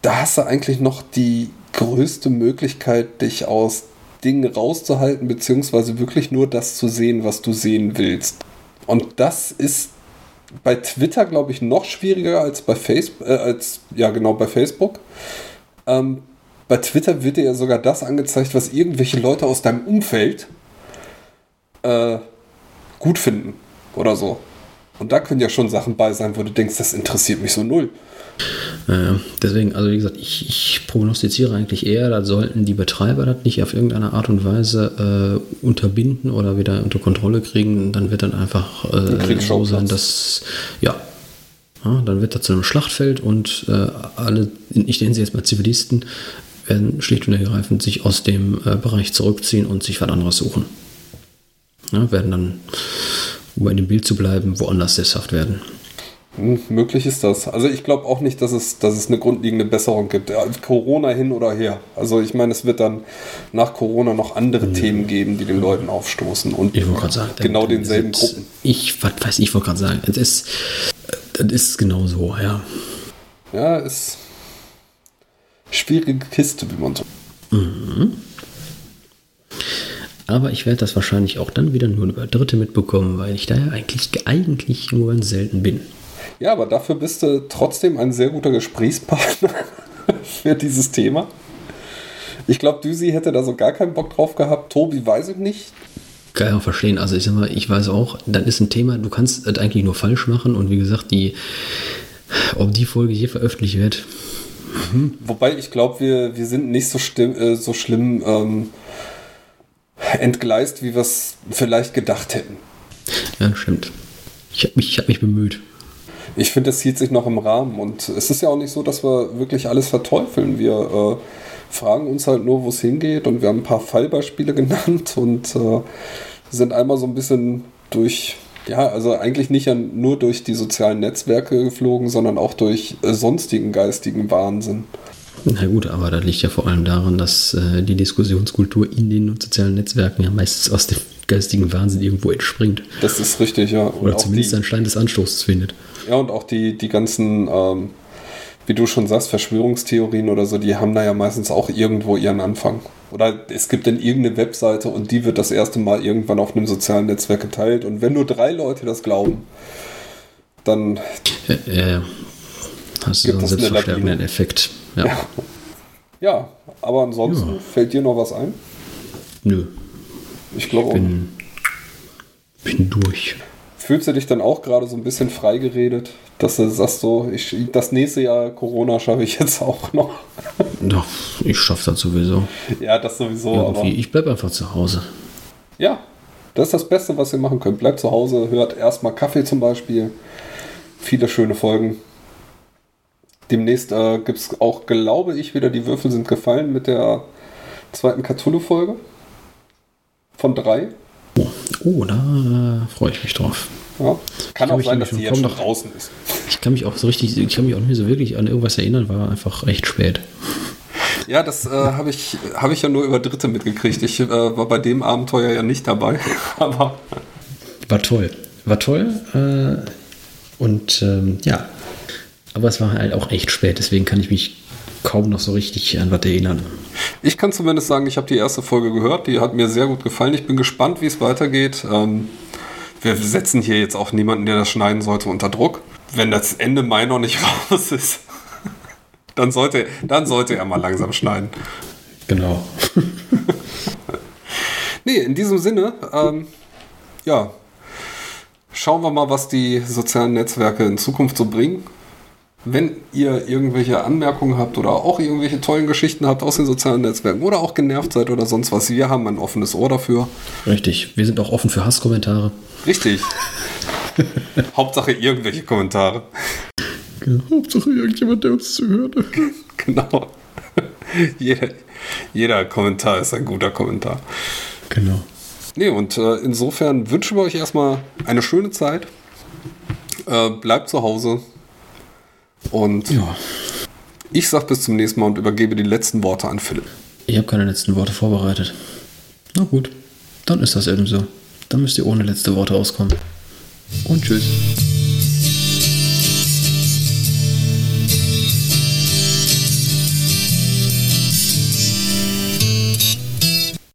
da hast du eigentlich noch die größte Möglichkeit, dich aus Dingen rauszuhalten, beziehungsweise wirklich nur das zu sehen, was du sehen willst. Und das ist bei Twitter, glaube ich, noch schwieriger als bei Facebook, äh, als, ja genau, bei Facebook. Ähm, bei Twitter wird dir ja sogar das angezeigt, was irgendwelche Leute aus deinem Umfeld äh, gut finden oder so. Und da können ja schon Sachen bei sein, wo du denkst, das interessiert mich so null. Äh, deswegen, also wie gesagt, ich, ich, prognostiziere eigentlich eher, da sollten die Betreiber das nicht auf irgendeine Art und Weise äh, unterbinden oder wieder unter Kontrolle kriegen. Dann wird dann einfach äh, so sein, dass, ja, ja, dann wird das zu einem Schlachtfeld und äh, alle, ich nenne sie jetzt mal Zivilisten, werden schlicht und ergreifend sich aus dem äh, Bereich zurückziehen und sich was anderes suchen. Ja, werden dann, um in dem Bild zu bleiben, woanders sesshaft werden. Hm, möglich ist das. Also ich glaube auch nicht, dass es, dass es eine grundlegende Besserung gibt. Corona hin oder her. Also ich meine, es wird dann nach Corona noch andere ja. Themen geben, die den Leuten aufstoßen. Und ich wollte gerade sagen, genau denselben Gruppen. Ich was weiß ich, wollte gerade sagen, es ist, das ist genau so, ja. Ja, ist schwierige Kiste, wie man so. Mhm. Aber ich werde das wahrscheinlich auch dann wieder nur über Dritte mitbekommen, weil ich da ja eigentlich, eigentlich nur ganz selten bin. Ja, aber dafür bist du trotzdem ein sehr guter Gesprächspartner für dieses Thema. Ich glaube, Düsi hätte da so gar keinen Bock drauf gehabt. Tobi weiß ich nicht. Kann ich auch verstehen. Also ich sag mal, ich weiß auch, das ist ein Thema, du kannst es eigentlich nur falsch machen und wie gesagt, die, ob die Folge hier veröffentlicht wird. Mhm. Wobei ich glaube, wir, wir sind nicht so, stimm, äh, so schlimm ähm, entgleist, wie wir es vielleicht gedacht hätten. Ja, stimmt. Ich habe mich, hab mich bemüht ich finde, es hielt sich noch im Rahmen. Und es ist ja auch nicht so, dass wir wirklich alles verteufeln. Wir äh, fragen uns halt nur, wo es hingeht. Und wir haben ein paar Fallbeispiele genannt und äh, sind einmal so ein bisschen durch, ja, also eigentlich nicht nur durch die sozialen Netzwerke geflogen, sondern auch durch äh, sonstigen geistigen Wahnsinn. Na gut, aber das liegt ja vor allem daran, dass äh, die Diskussionskultur in den sozialen Netzwerken ja meistens aus dem geistigen Wahnsinn irgendwo entspringt. Das ist richtig, ja. Und Oder zumindest die, einen Stein des Anstoßes findet. Ja, und auch die, die ganzen, ähm, wie du schon sagst, Verschwörungstheorien oder so, die haben da ja meistens auch irgendwo ihren Anfang. Oder es gibt dann irgendeine Webseite und die wird das erste Mal irgendwann auf einem sozialen Netzwerk geteilt. Und wenn nur drei Leute das glauben, dann. Ja, ja, ja. Hast du so einen selbstverstärkenden Effekt. Ja. ja. ja. aber ansonsten ja. fällt dir noch was ein? Nö. Ich glaube auch. Bin durch. Fühlst du dich dann auch gerade so ein bisschen freigeredet, dass du sagst so, ich, das nächste Jahr Corona schaffe ich jetzt auch noch? Doch, ich schaffe das sowieso. Ja, das sowieso. Irgendwie. Aber ich bleibe einfach zu Hause. Ja, das ist das Beste, was ihr machen könnt. Bleibt zu Hause, hört erstmal Kaffee zum Beispiel. Viele schöne Folgen. Demnächst äh, gibt es auch, glaube ich, wieder die Würfel sind gefallen mit der zweiten Cthulhu-Folge. Von drei. Oh, da äh, freue ich mich drauf. Ja. Kann auch sein, dass die jetzt schon draußen ist. Ich kann mich auch so richtig, ich kann mich auch nicht so wirklich an irgendwas erinnern, war einfach recht spät. Ja, das äh, habe ich, hab ich ja nur über Dritte mitgekriegt. Ich äh, war bei dem Abenteuer ja nicht dabei. Aber war toll. War toll. Äh, und ähm, ja, aber es war halt auch echt spät, deswegen kann ich mich kaum noch so richtig an was erinnern. Ich kann zumindest sagen, ich habe die erste Folge gehört, die hat mir sehr gut gefallen. Ich bin gespannt, wie es weitergeht. Ähm, wir setzen hier jetzt auch niemanden, der das schneiden sollte, unter Druck. Wenn das Ende Mai noch nicht raus ist, dann sollte, dann sollte er mal langsam schneiden. Genau. nee, in diesem Sinne, ähm, ja, schauen wir mal, was die sozialen Netzwerke in Zukunft so bringen. Wenn ihr irgendwelche Anmerkungen habt oder auch irgendwelche tollen Geschichten habt aus den sozialen Netzwerken oder auch genervt seid oder sonst was, wir haben ein offenes Ohr dafür. Richtig, wir sind auch offen für Hasskommentare. Richtig. Hauptsache irgendwelche Kommentare. Genau, Hauptsache irgendjemand, der uns zuhört. genau. jeder, jeder Kommentar ist ein guter Kommentar. Genau. Nee, und äh, insofern wünschen wir euch erstmal eine schöne Zeit. Äh, bleibt zu Hause, und ja. ich sag bis zum nächsten Mal und übergebe die letzten Worte an Philipp. Ich habe keine letzten Worte vorbereitet. Na gut, dann ist das eben so. Dann müsst ihr ohne letzte Worte auskommen. Und tschüss.